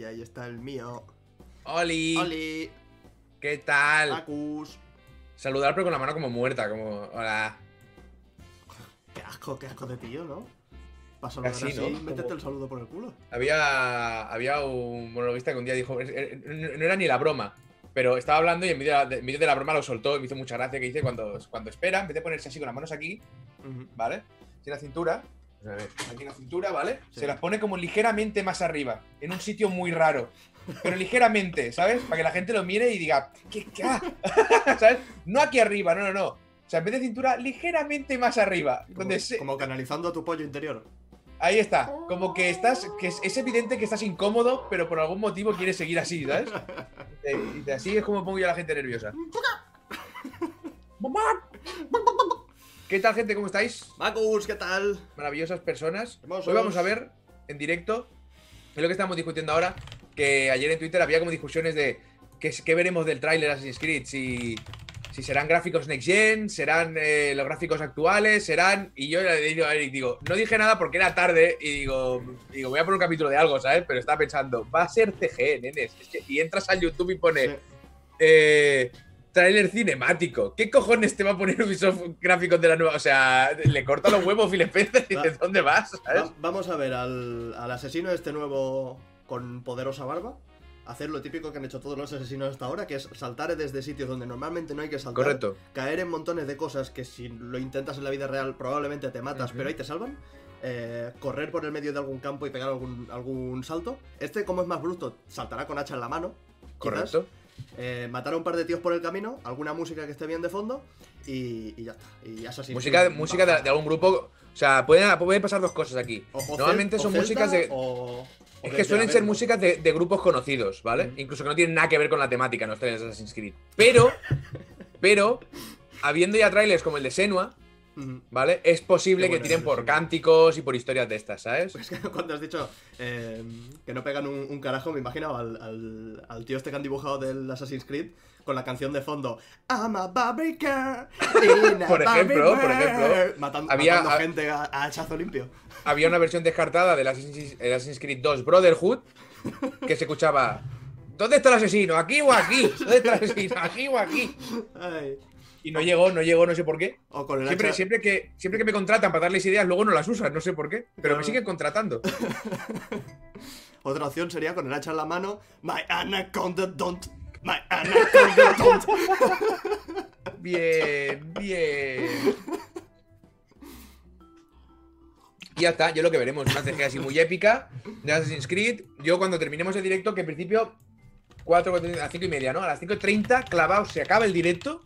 Y ahí está el mío. ¡Oli! ¡Oli! ¿Qué tal? Acus. Saludar pero con la mano como muerta, como... Hola. Qué asco, qué asco de tío, ¿no? Para saludar Así, así, ¿no? métete Como- el saludo por el culo. Había, había un monologuista que un día dijo... es- es- No era ni la broma, pero estaba hablando y en medio de la, de- en medio de la broma lo soltó y me hizo mucha gracia que dice cuando, cuando espera, en vez de ponerse así con las manos aquí. ¿vale? Sin la cintura, aquí en la cintura, ¿vale? Sí. Se las pone como ligeramente más arriba, en un sitio muy raro. Pero ligeramente, ¿sabes? Para que la gente lo mire y diga, ¿qué? qué ah?" ¿Sabes? No aquí arriba, no, no, no. O sea, en vez de cintura, ligeramente más arriba. Como, Donde se- como canalizando a tu pollo interior. Ahí está. Como que estás. que es, es evidente que estás incómodo, pero por algún motivo quieres seguir así, ¿sabes? Y así es como pongo yo a la gente nerviosa. ¿Qué tal, gente? ¿Cómo estáis? Macus, ¿qué tal? maravillosas personas. Hermosos. Hoy vamos a ver en directo, es lo que estamos discutiendo ahora, que ayer en Twitter había como discusiones de qué, qué veremos del tráiler Assassin's Creed, si, si serán gráficos next gen, serán eh, los gráficos actuales, serán... Y yo le digo a Eric, digo, no dije nada porque era tarde y digo, digo, voy a poner un capítulo de algo, ¿sabes? Pero estaba pensando, va a ser CG, nenes. Es que- y entras al YouTube y pone... Sí. Eh, Trailer cinemático. ¿Qué cojones te va a poner Ubisoft gráficos de la nueva? O sea, le corta los huevos Phil Spencer y dices, ¿dónde vas? ¿Sabes? Va- vamos a ver al, al asesino este nuevo con poderosa barba. Hacer lo típico que han hecho todos los asesinos hasta ahora, que es saltar desde sitios donde normalmente no hay que saltar. Correcto. Caer en montones de cosas que si lo intentas en la vida real probablemente te matas, pero ahí te salvan. Eh, correr por el medio de algún campo y pegar algún, algún salto. Este, como es más bruto, saltará con hacha en la mano. quizás. Eh, matar a un par de tíos por el camino, alguna música que esté bien de fondo y, y ya está. Y Assassin's Música, Creed música de, algún grupo. O sea, pueden, pueden pasar dos cosas aquí. O- o Normalmente cel- son músicas de. o- Es que suelen ser músicas de, de grupos conocidos, ¿vale? Incluso que no tienen nada que ver con la temática, no trailers de Assassin's Creed. Pero, pero, habiendo ya trailers como el de Senua. ¿Vale? Es posible que tiren por cánticos y por historias de estas, ¿sabes? Cuando has dicho eh, que no pegan un, un carajo, me imagino al, al, al tío este que han dibujado del Assassin's Creed con la canción de fondo I'm a Barbie girl a Por ejemplo, por world", ejemplo. matando, Había- matando gente a, a hachazo limpio. Había una versión descartada del Assassin's, el Assassin's Creed 2 Brotherhood que se escuchaba. ¿Dónde está el asesino? ¿Aquí o aquí? ¿Dónde está el asesino? ¿Aquí o aquí? Ay. Y no llegó, no llegó, no sé por qué. O con el Siempre, hacha- siempre, que, siempre que me contratan para darles ideas, luego no las usan, no sé por qué. Pero Claro. me siguen contratando. Otra opción sería con el hacha en la mano My anaconda don't My anaconda don't Bien, bien. Y ya está, yo lo que veremos, una CG así muy épica de Assassin's Creed. Yo cuando terminemos el directo, que en principio 4, a las 5 y media, ¿no? A las 5.30, clavados, se acaba el directo.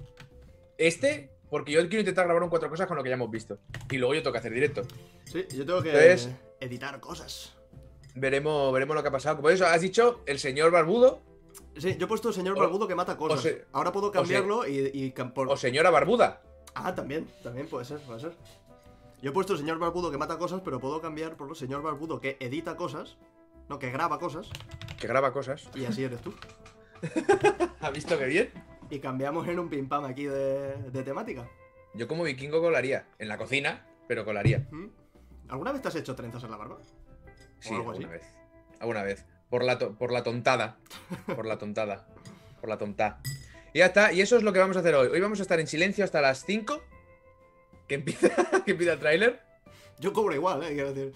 Este, porque yo quiero intentar grabar un cuatro cosas con lo que ya hemos visto. Y luego yo tengo que hacer directo. Sí, yo tengo que Entonces- editar cosas Veremos, veremos lo que ha pasado. Como eso, has dicho, el señor barbudo Sí, yo he puesto señor O- barbudo que mata cosas. o se- Ahora puedo se- cambiarlo y, y por- o señora barbuda. Ah, también, también puede ser, puede ser. Yo he puesto señor barbudo que mata cosas, pero puedo cambiar por señor barbudo que edita cosas. No, que graba cosas. Que graba cosas. Y así eres tú. ¿Ha visto qué bien? Y cambiamos en un pim pam aquí de, de temática. Yo como vikingo colaría. En la cocina, pero colaría. ¿Mm? ¿Alguna vez te has hecho trenzas en la barba? Sí, alguna así. vez. Alguna vez. Por la, por la tontada. Por la tontada. Por la tonta. Y ya está. Y eso es lo que vamos a hacer hoy. Hoy vamos a estar en silencio hasta las 5. Que empieza, que empieza el tráiler. Yo cobro igual, eh, quiero decir.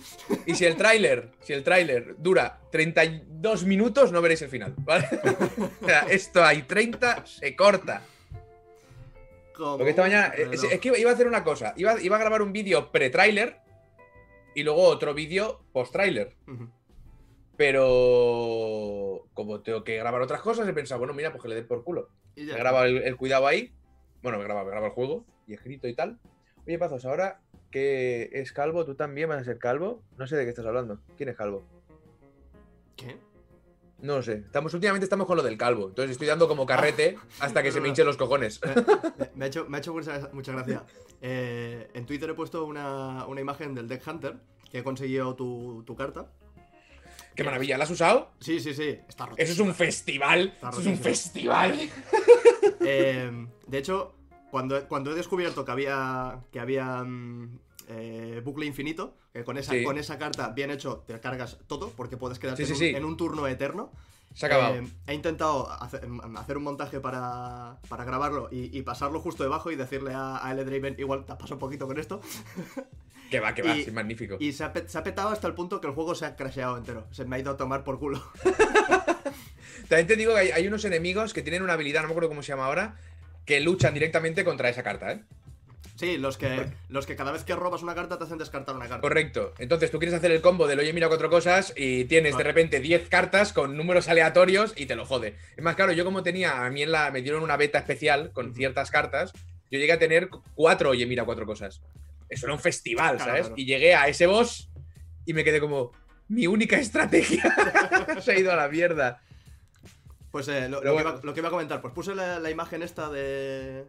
Y si el tráiler, si el tráiler dura 32 minutos, no veréis el final, ¿vale? o sea, esto hay 30, se corta. Como Porque esta mañana. Es, reloj. es que iba a hacer una cosa. Iba, iba a grabar un vídeo pre-tráiler y luego otro vídeo post-tráiler. Ujú. Pero como tengo que grabar otras cosas, he pensado, bueno, mira, pues que le dé por culo. Y grabado el, el cuidado ahí. Bueno, me grabado, me grabado el juego y escrito y tal. Oye, Pazos, ahora que es calvo, tú también vas a ser calvo. No sé de qué estás hablando. ¿Quién es calvo? ¿Qué? No lo sé. Estamos, últimamente estamos con lo del calvo. Entonces estoy dando como carrete hasta que se me hinchen los cojones. Me, me ha hecho, me ha hecho mucha, mucha gracia. Eh, en Twitter he puesto una, una imagen del Deck Hunter que he conseguido tu, tu carta. ¡Qué maravilla! ¿La has usado? Sí, sí, sí. Está roto. Eso es un festival. Eso es un rotísimo. festival. Eh, de hecho, cuando, cuando he descubierto que había, que había mm, eh, bucle infinito, que con esa, Sí. con esa carta bien hecho te cargas todo, porque puedes quedarte Sí, en, un, sí. en un turno eterno. Se ha acabado. Eh, he intentado hacer, hacer un montaje para, para grabarlo y, y pasarlo justo debajo y decirle a, a L. Draven, igual te has pasado un poquito con esto. que va, que va, y- sí, magnífico. Y se ha, se ha petado hasta el punto que el juego se ha crasheado entero. Se me ha ido a tomar por culo. También te digo que hay, hay unos enemigos que tienen una habilidad, no me acuerdo cómo se llama ahora, que luchan directamente contra esa carta, ¿eh? Sí, los que, los que cada vez que robas una carta te hacen descartar una carta. Correcto. Entonces tú quieres hacer el combo del oye, mira cuatro cosas y tienes de repente 10 cartas con números aleatorios y te lo jode. Es más, claro, yo como tenía, a mí en la, me dieron una beta especial con ciertas cartas, yo llegué a tener cuatro oye, mira cuatro cosas. Eso era un festival, Claro, ¿sabes? claro. Y llegué a ese boss y me quedé como, mi única estrategia se ha ido a la mierda. Pues eh, lo, que iba, lo que iba a comentar, pues puse la, la imagen esta de.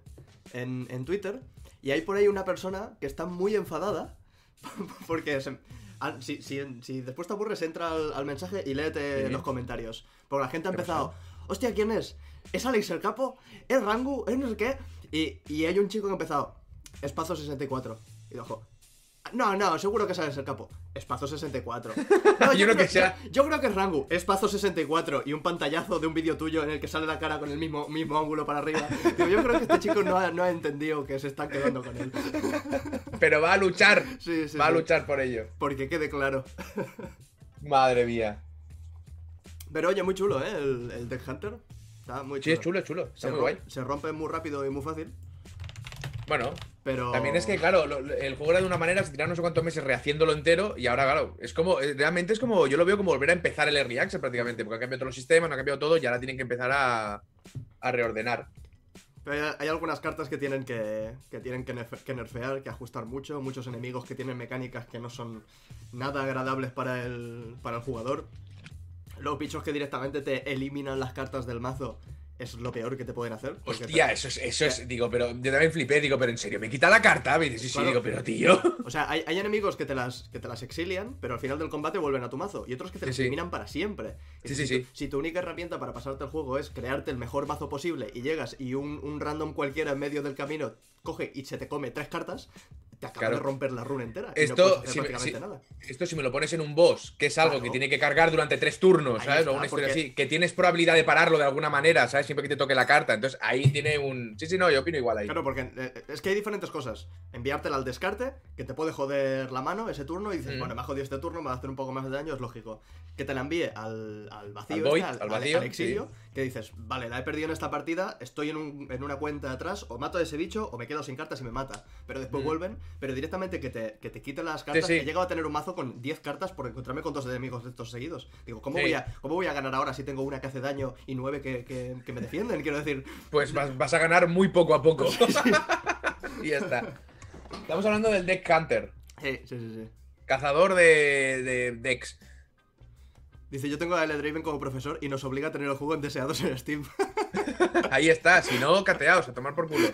En, en Twitter. Y hay por ahí una persona que está muy enfadada. Porque se- ah, si, si- si después te aburres, entra al, al mensaje y léete Sí. los comentarios. Porque la gente ha ¿Qué ha empezado. Hostia, ¿quién es? ¿Es Alex el capo? ¿Es Rangu? ¿Es no sé qué? Y, y hay un chico que ha empezado. Espazo 64. Y ojo. No, no, seguro que sabes el capo. Espazo 64. No, Yo creo que sea- Yo creo que es Rangu. Espazo 64 y un pantallazo de un vídeo tuyo en el que sale la cara con el mismo, mismo ángulo para arriba. Digo, yo creo que este chico no ha, no ha entendido que se están quedando con él. Pero va a luchar, Sí, sí, va a sí. luchar por ello. Porque quede claro. Madre mía. Pero oye, muy chulo, ¿eh? El, el Deck Hunter. Está muy Sí, chulo. es chulo, es chulo. Está Se, muy guay. se rompe muy rápido y muy fácil. Bueno, Pero. También es que, claro, lo- el juego era de una manera, se tiraron no sé cuántos meses rehaciéndolo entero y ahora, claro, es como, eh, realmente es como, yo lo veo como volver a empezar el Early Access prácticamente, porque ha cambiado todos los sistemas, no ha cambiado todo y ahora tienen que empezar a, a reordenar. Pero hay, hay algunas cartas que tienen que, que tienen que, nerfe- que nerfear, que ajustar mucho. Muchos enemigos que tienen mecánicas que no son nada agradables para el, para el jugador. Los bichos que directamente te eliminan las cartas del mazo es lo peor que te pueden hacer. Hostia, te- eso es, eso es, digo, pero yo también flipé, digo, pero en serio, me quita la carta, me dice, sí, sí, digo, pero tío. O sea, hay, hay enemigos que te, las, que te las exilian, pero al final del combate vuelven a tu mazo. Y otros que te Sí, las sí. eliminan para siempre. Sí, si, sí, tu, sí. si tu única herramienta para pasarte el juego es crearte el mejor mazo posible y llegas y un, un random cualquiera en medio del camino coge y se te come tres cartas, te acaba Claro. de romper la runa entera. y Esto, no hacer si me- prácticamente si- nada. Esto si me lo pones en un boss, que es algo Claro. que tiene que cargar durante tres turnos, Ahí ¿sabes? está, o una historia porque- así, que tienes probabilidad de pararlo de alguna manera, ¿sabes? Siempre que te toque la carta. Entonces ahí tiene un... Sí, sí, no, yo opino igual ahí. Claro, porque eh, es que hay diferentes cosas. Enviártela al descarte, que te puede joder la mano ese turno, y dices, Mm. bueno, me ha jodido este turno, me va a hacer un poco más de daño, es lógico. Que te la envíe al, al vacío, Al este, void, al, al vacío, al exilio, que dices, vale, la he perdido en esta partida, estoy en, un- en una cuenta atrás, o mato a ese bicho, o me quedo sin cartas y me mata. Pero después Mm. vuelven, pero directamente que te, que te quiten las cartas, sí. he llegado a tener un mazo con 10 cartas por encontrarme con dos enemigos de estos seguidos. Digo, ¿cómo, Sí. voy, a, ¿cómo voy a ganar ahora si tengo una que hace daño y nueve que, que- que me defienden? Quiero decir, Pues vas, vas a ganar muy poco a poco. y ya está. Estamos hablando del Deck Hunter, sí, sí, sí. sí. cazador de, de decks. Dice, yo tengo a L. Draven como profesor y nos obliga a tener el juego en deseados en Steam. Ahí está, si no, cateaos, a tomar por culo.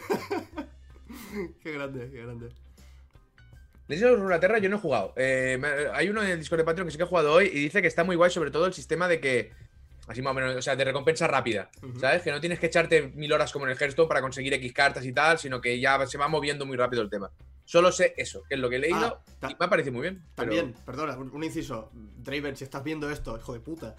qué grande, qué grande. Legends of Runeterra yo no he jugado. Eh, hay uno en el Discord de Patreon que sí que he jugado hoy y dice que está muy guay, sobre todo el sistema de que. Así más o menos, o sea, de recompensa rápida. ¿Sabes? Que no tienes que echarte mil horas como en el Hearthstone para conseguir X cartas y tal, sino que ya se va moviendo muy rápido el tema. Solo sé eso, que es lo que he leído Ah, y me ha parecido muy bien. pero- También, perdona, un, un inciso. Draven, si estás viendo esto, hijo de puta.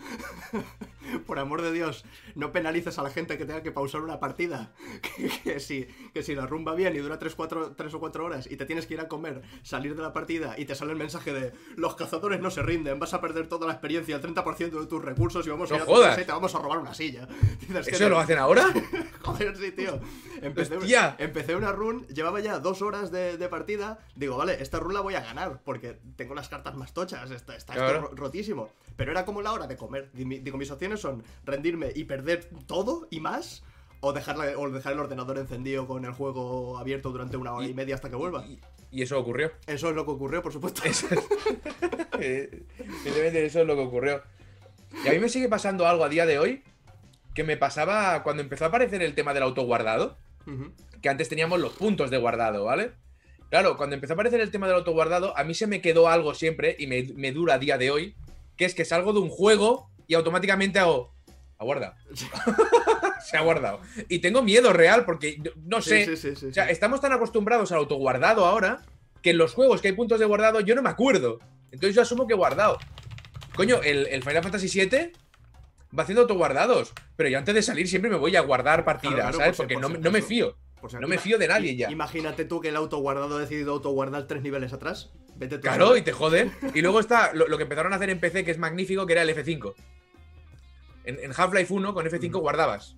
Por amor de Dios, no penalices a la gente que tenga que pausar una partida. Que, que si, que si la rumba bien y dura 3, o 4 horas y te tienes que ir a comer, salir de la partida y te sale el mensaje de los cazadores no se rinden, vas a perder toda la experiencia, el 30% de tus recursos y vamos a ir a tu jodas. casa y te vamos a robar una silla. Dices ¿Eso lo hacen ahora? Joder, sí, tío. Empecé, Hostia. empecé una run, llevaba ya dos horas de, de partida. Digo, vale, esta run la voy a ganar porque tengo las cartas más tochas, está, está Claro. rotísimo. Pero era como la hora de comer. Digo, mis opciones son rendirme y perder todo y más. O, dejarla, o dejar el ordenador encendido con el juego abierto durante una hora y, Y- media hasta que vuelva. Y, y eso ocurrió. Eso es lo que ocurrió, por supuesto. Eh, eso es lo que ocurrió. Y a mí me sigue pasando algo a día de hoy que me pasaba cuando empezó a aparecer el tema del autoguardado. Que antes teníamos los puntos de guardado, ¿vale? Claro, cuando empezó a aparecer el tema del autoguardado, a mí se me quedó algo siempre y me, me dura a día de hoy, que es que salgo de un juego y automáticamente hago... Aguarda. se ha guardado. Y tengo miedo real porque no- sé... Sí, sí, sí, sí, O sea, estamos tan acostumbrados al autoguardado ahora que en los juegos que hay puntos de guardado yo no me acuerdo. Entonces yo asumo que he guardado. Coño, el, el Final Fantasy VII va haciendo autoguardados. Pero yo antes de salir siempre me voy a guardar partidas, Claro, ¿sabes? por Porque por no, me- no me acaso. fío. Por si- No me fío de nadie ya. Imagínate tú que el autoguardado ha decidido autoguardar tres niveles atrás. Vete tú Claro, y te joden. Y luego está lo, lo que empezaron a hacer en PC, que es magnífico, que era el F5. En, en Half-Life 1 con F5 Ujú. guardabas.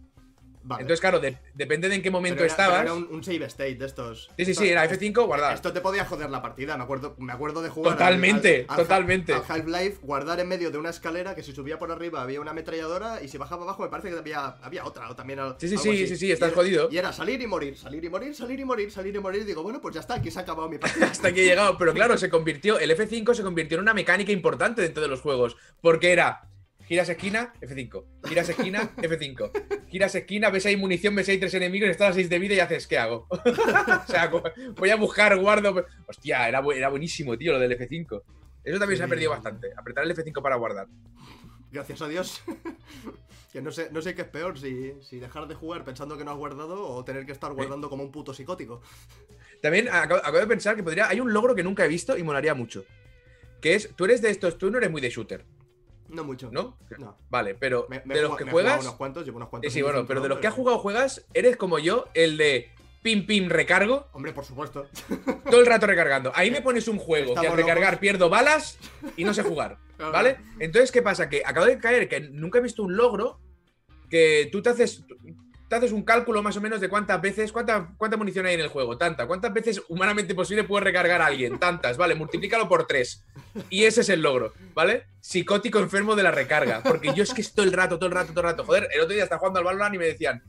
Vale. Entonces, claro, de- depende de en qué momento Pero era- pero estabas. Era un, un save state de estos. Sí, sí, sí, era F5 guardabas. Esto te podía joder la partida, me acuerdo, me acuerdo de jugar. al- Totalmente, al- al- totalmente. Al Half-Life, guardar en medio de una escalera que si subía por arriba había una ametralladora y si bajaba abajo me parece que había, había otra o también. Sí, sí, algo sí, así. sí, sí, estás Y era- jodido. Y era salir y morir, salir y morir, salir y morir, salir y morir. Digo, bueno, pues ya está, aquí se ha acabado mi partida. Hasta aquí he llegado. Pero claro, se convirtió. El F5 se convirtió en una mecánica importante dentro de los juegos. Porque era. Giras esquina, F5. Giras esquina, F5. Giras esquina, ves ahí munición, ves ahí tres enemigos, estás a 6 de vida y haces, ¿qué hago? o sea, voy a buscar, guardo. Hostia, era, era buenísimo, tío, lo del F5. Eso también se ha perdido bastante. Apretar el F5 para guardar. Gracias a Dios. que no sé, no sé qué es peor, si, si dejar de jugar pensando que no has guardado o tener que estar guardando como un puto psicótico. También acabo, acabo de pensar que podría. Hay un logro que nunca he visto y molaría mucho. Que es, tú eres de estos, tú no eres muy de shooter, No mucho. ¿no? No. Vale, pero Me, me de los que me juegas. unos cuantos, llevo unos cuantos. sí, bueno, pero de los que has jugado juegas, eres como yo, el de pim pim recargo, Hombre, por supuesto. todo el rato recargando. Ahí me pones un juego que al recargar locos. pierdo balas y no sé jugar, Claro. ¿vale? Entonces, ¿qué pasa? Que acabo de caer que nunca he visto un logro que tú te haces te haces un cálculo más o menos de cuántas veces, cuánta, cuánta munición hay en el juego, tanta, cuántas veces humanamente posible puede recargar a alguien, tantas, vale, multiplícalo por tres. Y ese es el logro, ¿vale? Psicótico enfermo de la recarga, porque yo es que estoy el rato, todo el rato, todo el rato. Joder, el otro día estaba jugando al Valorant y me decían,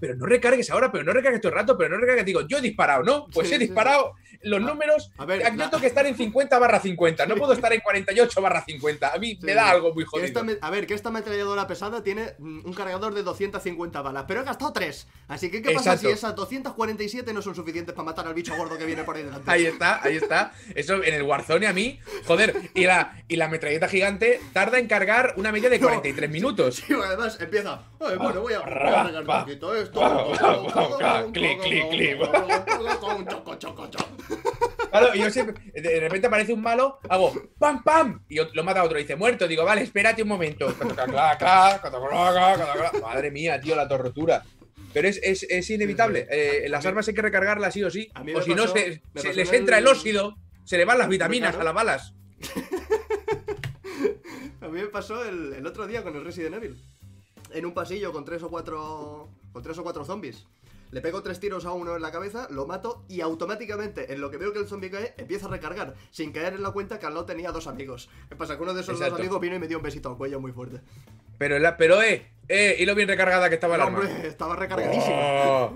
pero no recargues ahora, pero no recargues todo el rato, pero no recargues. Digo, yo he disparado, ¿no? Pues he disparado los números. A ver, yo la- tengo que estar en 50 barra 50, no puedo estar en 48 barra 50. A mí me da algo muy jodido. esta a ver, que esta ametralladora pesada tiene mm, un cargador de 250 balas, pero he gastado 3. Así que, ¿qué pasa Exacto. si esas 247 no son suficientes para matar al bicho gordo que viene por ahí delante? Ahí está, ahí está. Eso en el Warzone a mí, joder, y la, y la metralleta gigante tarda en cargar una media de No. 43 minutos. Sí, además empieza. "Ay, bueno, voy a, voy a arreglar un poquito esto. clic, clic, clic. Choco, choco, choco. Claro, y yo siempre, de repente aparece un malo, hago ¡pam, pam! Y lo mata a otro, y dice, muerto. Digo, vale, espérate un momento. Madre mía, tío, la tortura. Pero es, es, es inevitable. Eh, las armas hay que recargarlas sí o sí. A mí O si no, se, me se pasó les en entra el el- óxido, se le van las vitaminas claro. a las balas. A mí me pasó el, el otro día con el Resident Evil. En un pasillo con tres o cuatro. con tres o cuatro zombies. Le pego tres tiros a uno en la cabeza, lo mato y automáticamente, en lo que veo que el zombie cae, empieza a recargar, sin caer en la cuenta que al lado tenía dos amigos. ¿Qué pasa? Que uno de esos Exacto. dos amigos vino y me dio un besito al cuello muy fuerte. Pero, la, pero eh, eh, y lo bien recargada que estaba el arma. Hombre, estaba recargadísimo. Oh,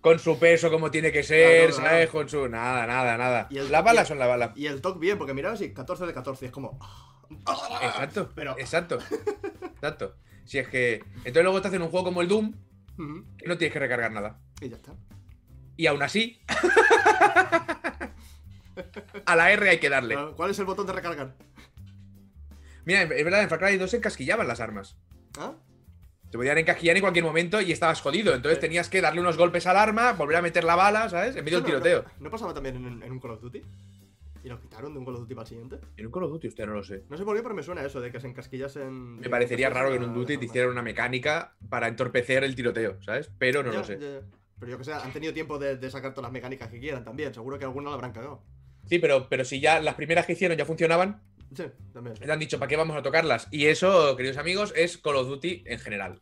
con su peso como tiene que ser, Claro, claro. ¿sabes? Con su. Nada, nada, nada. Y el- Las balas y- son las balas. Y el toque bien, porque miraba así, 14 de 14, y es como. Exacto, Pero- exacto. Exacto. Si es que. Entonces luego te hacen un juego como el Doom No tienes que recargar nada. Y ya está. Y aún así. a la R hay que darle. ¿Cuál es el botón de recargar? Mira, es verdad, en Far Cry 2 se encasquillaban las armas. ¿Ah? Te podían encasquillar en cualquier momento y estabas jodido. Entonces Sí. tenías que darle unos golpes al arma, volver a meter la bala, ¿sabes? En medio del no, tiroteo. No, ¿no pasaba también en, en un Call of Duty? ¿Y lo quitaron de un Call of Duty para el siguiente? En un Call of Duty, usted no lo sé. No sé por qué, pero me suena eso de que se encasquillasen. Me parecería raro que en un Duty te hicieran una mecánica para entorpecer el tiroteo, ¿sabes? Pero no Ya, lo sé. ya, ya. Pero yo que sé, han tenido tiempo de, de sacar todas las mecánicas que quieran también. Seguro que alguna la habrán cagado. Sí, pero, pero si ya las primeras que hicieron ya funcionaban, Sí, también. le han dicho para qué vamos a tocarlas. Y eso, queridos amigos, es Call of Duty en general.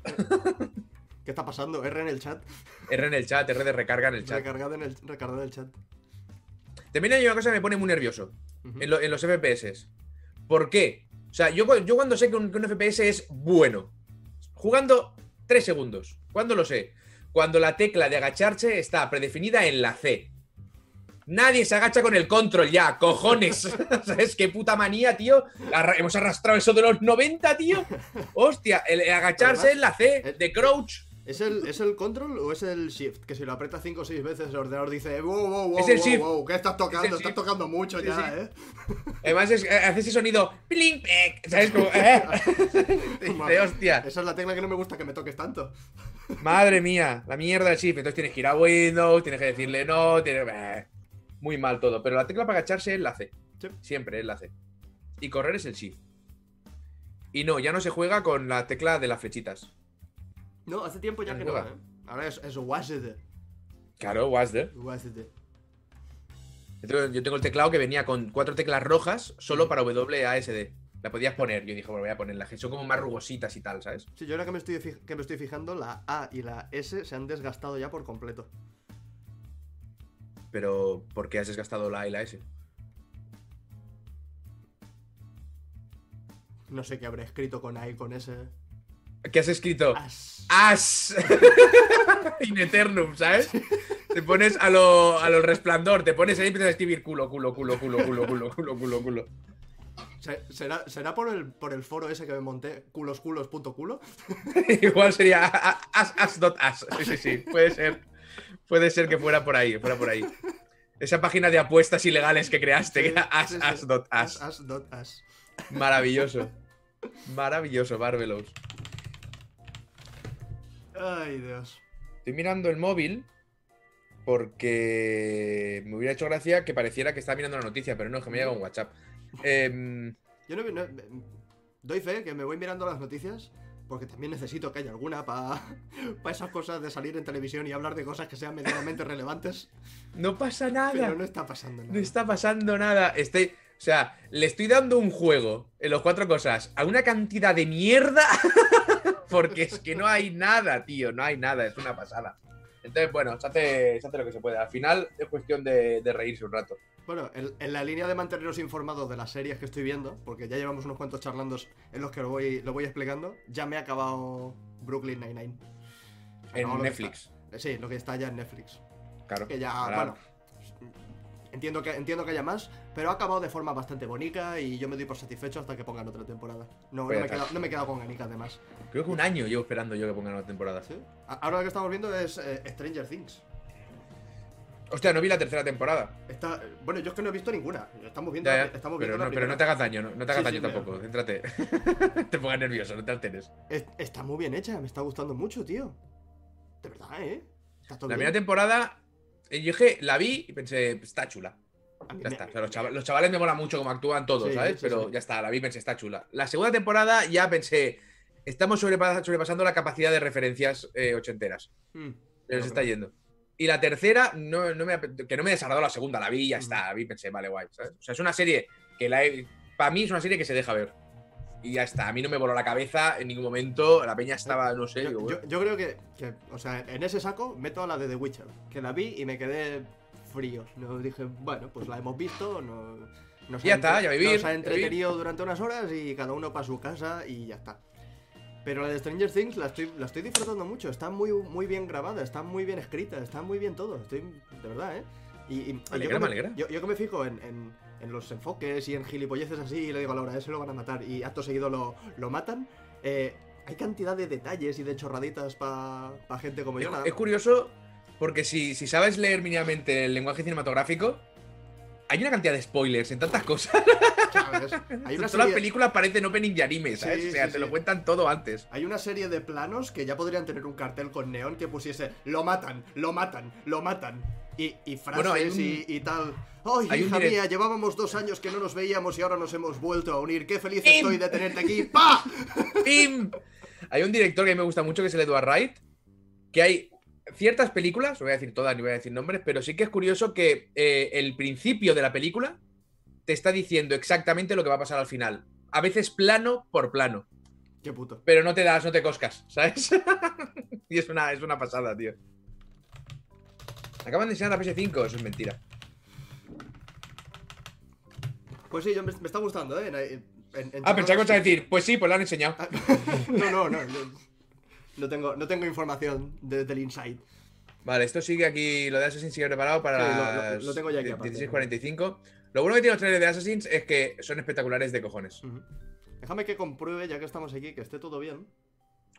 ¿Qué está pasando? R en el chat. R en el chat, R de recarga en el chat. Recargad en el, recargad en el chat. También hay una cosa que me pone muy nervioso en, lo- en los FPS. ¿Por qué? O sea, yo, cu- yo cuando sé que un, que un FPS es bueno, jugando 3 segundos. ¿Cuándo lo sé? Cuando la tecla de agacharse está predefinida en la C. Nadie se agacha con el control ya, cojones. ¿Sabes qué puta manía, tío? Arra- hemos arrastrado eso de los 90, tío. Hostia, el, el agacharse es la C, el- de crouch. ¿Es el, ¿Es el control o es el shift? Que si lo aprieta 5 o 6 veces el ordenador dice wow, wow, wow, Es el wow, shift. wow, ¿qué estás tocando? Es Estás tocando mucho Sí, ya, sí. ¿eh? Además, es, eh, hace ese sonido. Pling, pec, ¿Sabes? Como, eh. Dice, hostia. Esa es la tecla que no me gusta que me toques tanto. Madre mía, la mierda del shift. Entonces tienes que ir a Windows, tienes que decirle no, tienes. eh. muy mal todo. Pero la tecla para agacharse es la C. Sí. Siempre es la C. Y correr es el Shift. Y no, ya no se juega con la tecla de las flechitas. No, hace tiempo ya que no. ¿eh? Ahora es, es WASD. Claro. WASD. Entonces, yo tengo el teclado que venía con cuatro teclas rojas solo para WASD. La podías poner. Yo dije, bueno, voy a ponerla. que Son como más rugositas y tal, ¿sabes? Sí, yo ahora que me, estoy que me estoy fijando, la A y la S se han desgastado ya por completo. Pero, ¿por qué has desgastado la A y la S? No sé qué habré escrito con A y con S. ¿Qué has escrito? As. As. In eternum, ¿sabes? Te pones a lo, a lo resplandor, te pones ahí y empiezas a escribir culo, culo, culo, culo, culo, culo, culo, culo, culo. Se- ¿Será, será por, el, por el foro ese que me monté, culosculos.culo? Igual sería a- a- as, as, dot as. Sí, sí, sí, puede ser. Puede ser que fuera por ahí, fuera por ahí. Esa página de apuestas ilegales que creaste, que era. As, as dot as. Maravilloso. Maravilloso, Barbelos. Ay, Dios. Estoy mirando el móvil porque me hubiera hecho gracia que pareciera que estaba mirando la noticia, pero no, es que me llega un WhatsApp. Em, Yo no, no- doy fe que me voy mirando las noticias porque también necesito que haya alguna para esas cosas de salir en televisión y hablar de cosas que sean medianamente relevantes. no pasa nada. Pero no está pasando nada. No está pasando nada. Estoy, o sea, le estoy dando un juego en los cuatro cosas a una cantidad de mierda porque es que no hay nada, tío. No hay nada. Es una pasada. Entonces, bueno, se hace, se hace lo que se puede. Al final es cuestión de, de reírse un rato. Bueno, en, en la línea de manteneros informados de las series que estoy viendo, porque ya llevamos unos cuantos charlandos en los que lo voy, lo voy explicando, ya me ha acabado Brooklyn Nine-Nine. En Netflix. está- sí, lo que está ya en Netflix. Claro. Que ya, Ahora- bueno, entiendo que, entiendo que haya más, pero ha acabado de forma bastante bonita y yo me doy por satisfecho hasta que pongan otra temporada. No, Pues no, me, he está. quedado, no me he quedado con ganicas de más. Creo que un año llevo esperando yo que pongan una temporada. Ahora lo que estamos viendo es eh, Stranger Things. Hostia, no vi la tercera temporada. Está, bueno, yo es que no he visto ninguna. Estamos viendo, Ya, la- ya. estamos pero, viendo no, pero no te hagas daño, no, no te hagas Sí, daño sí, tampoco. Céntrate. te pongas nervioso, no te alteres. Es- Está muy bien hecha, me está gustando mucho, tío. De verdad, ¿eh? Está todo La bien. primera temporada, yo dije, la vi y pensé, está chula. A mí Ya está. O sea, los, chava- los chavales me mola mucho como actúan todos, Sí, ¿sabes? sí, Pero sí. ya está, la vi y pensé, está chula. La segunda temporada ya pensé, estamos sobrepa- sobrepasando la capacidad de referencias eh, ochenteras. Mm, Se nos está yendo. Y la tercera, no, no me, que no me desagradó la segunda, la vi y ya Ujú. está. La vi y pensé, vale, guay. ¿sabes? O sea, es una serie que la he- para mí es una serie que se deja ver. Y ya está. A mí no me voló la cabeza en ningún momento. La peña estaba, no sé. Yo, digo, yo- bueno. yo creo que, que, o sea, en ese saco meto a la de The Witcher, que la vi y me quedé frío. No dije, bueno, pues la hemos visto, no, nos Ya ha está, ya vivir, Nos ha entretenido durante unas horas y cada uno para su casa y ya está. Pero la de Stranger Things la estoy, la estoy disfrutando mucho, está muy, muy bien grabada, está muy bien escrita, está muy bien todo, estoy, de verdad, ¿eh? Y, yo alegra, que me alegra. Yo, yo que me fijo en, en- en los enfoques y en gilipolleces así, y le digo a Laura, ese lo van a matar, y acto seguido lo, lo matan, eh, hay cantidad de detalles y de chorraditas para gente como Es, yo. nada- es curioso porque si, si sabes leer mínimamente el lenguaje cinematográfico, hay una cantidad de spoilers en tantas cosas. ¿sabes? Hay una Todas las películas parecen opening y anime, ¿sabes? Sí, o sea, sí, te sí. lo cuentan todo antes. hay una serie de planos que ya podrían tener un cartel con neón que pusiese lo matan, lo matan, lo matan. Y, y frases Bueno, hay un- y, y tal. ¡Ay, hay hija mía! Llevábamos dos años que no nos veíamos y ahora nos hemos vuelto a unir. ¡Qué feliz ¡Pim! estoy de tenerte aquí! ¡Pa! ¡Pim! Hay un director que a mí me gusta mucho que es el Edward Wright, que hay ciertas películas, no voy a decir todas ni voy a decir nombres, pero sí que es curioso que eh, el principio de la película te está diciendo exactamente lo que va a pasar al final. A veces plano por plano, ¡Qué puto! pero no te das, no te coscas, ¿sabes? y es una, es una pasada, tío. Acaban de enseñar la PS5, eso es mentira. Pues sí, yo me, me está gustando, ¿eh? En- en- en Ah, pensaba que ibas a decir, pues sí, pues lo han enseñado. Ah, no, no, no, no. No tengo, no tengo información de- del inside. Vale, esto sigue aquí, lo de Assassin's sigue preparado para Sí, lo- lo- lo tengo ya aquí aparte. 16.45. Lo bueno que tiene los trailers de Assassins es que son espectaculares de cojones. Déjame que compruebe, ya que estamos aquí, que esté todo bien.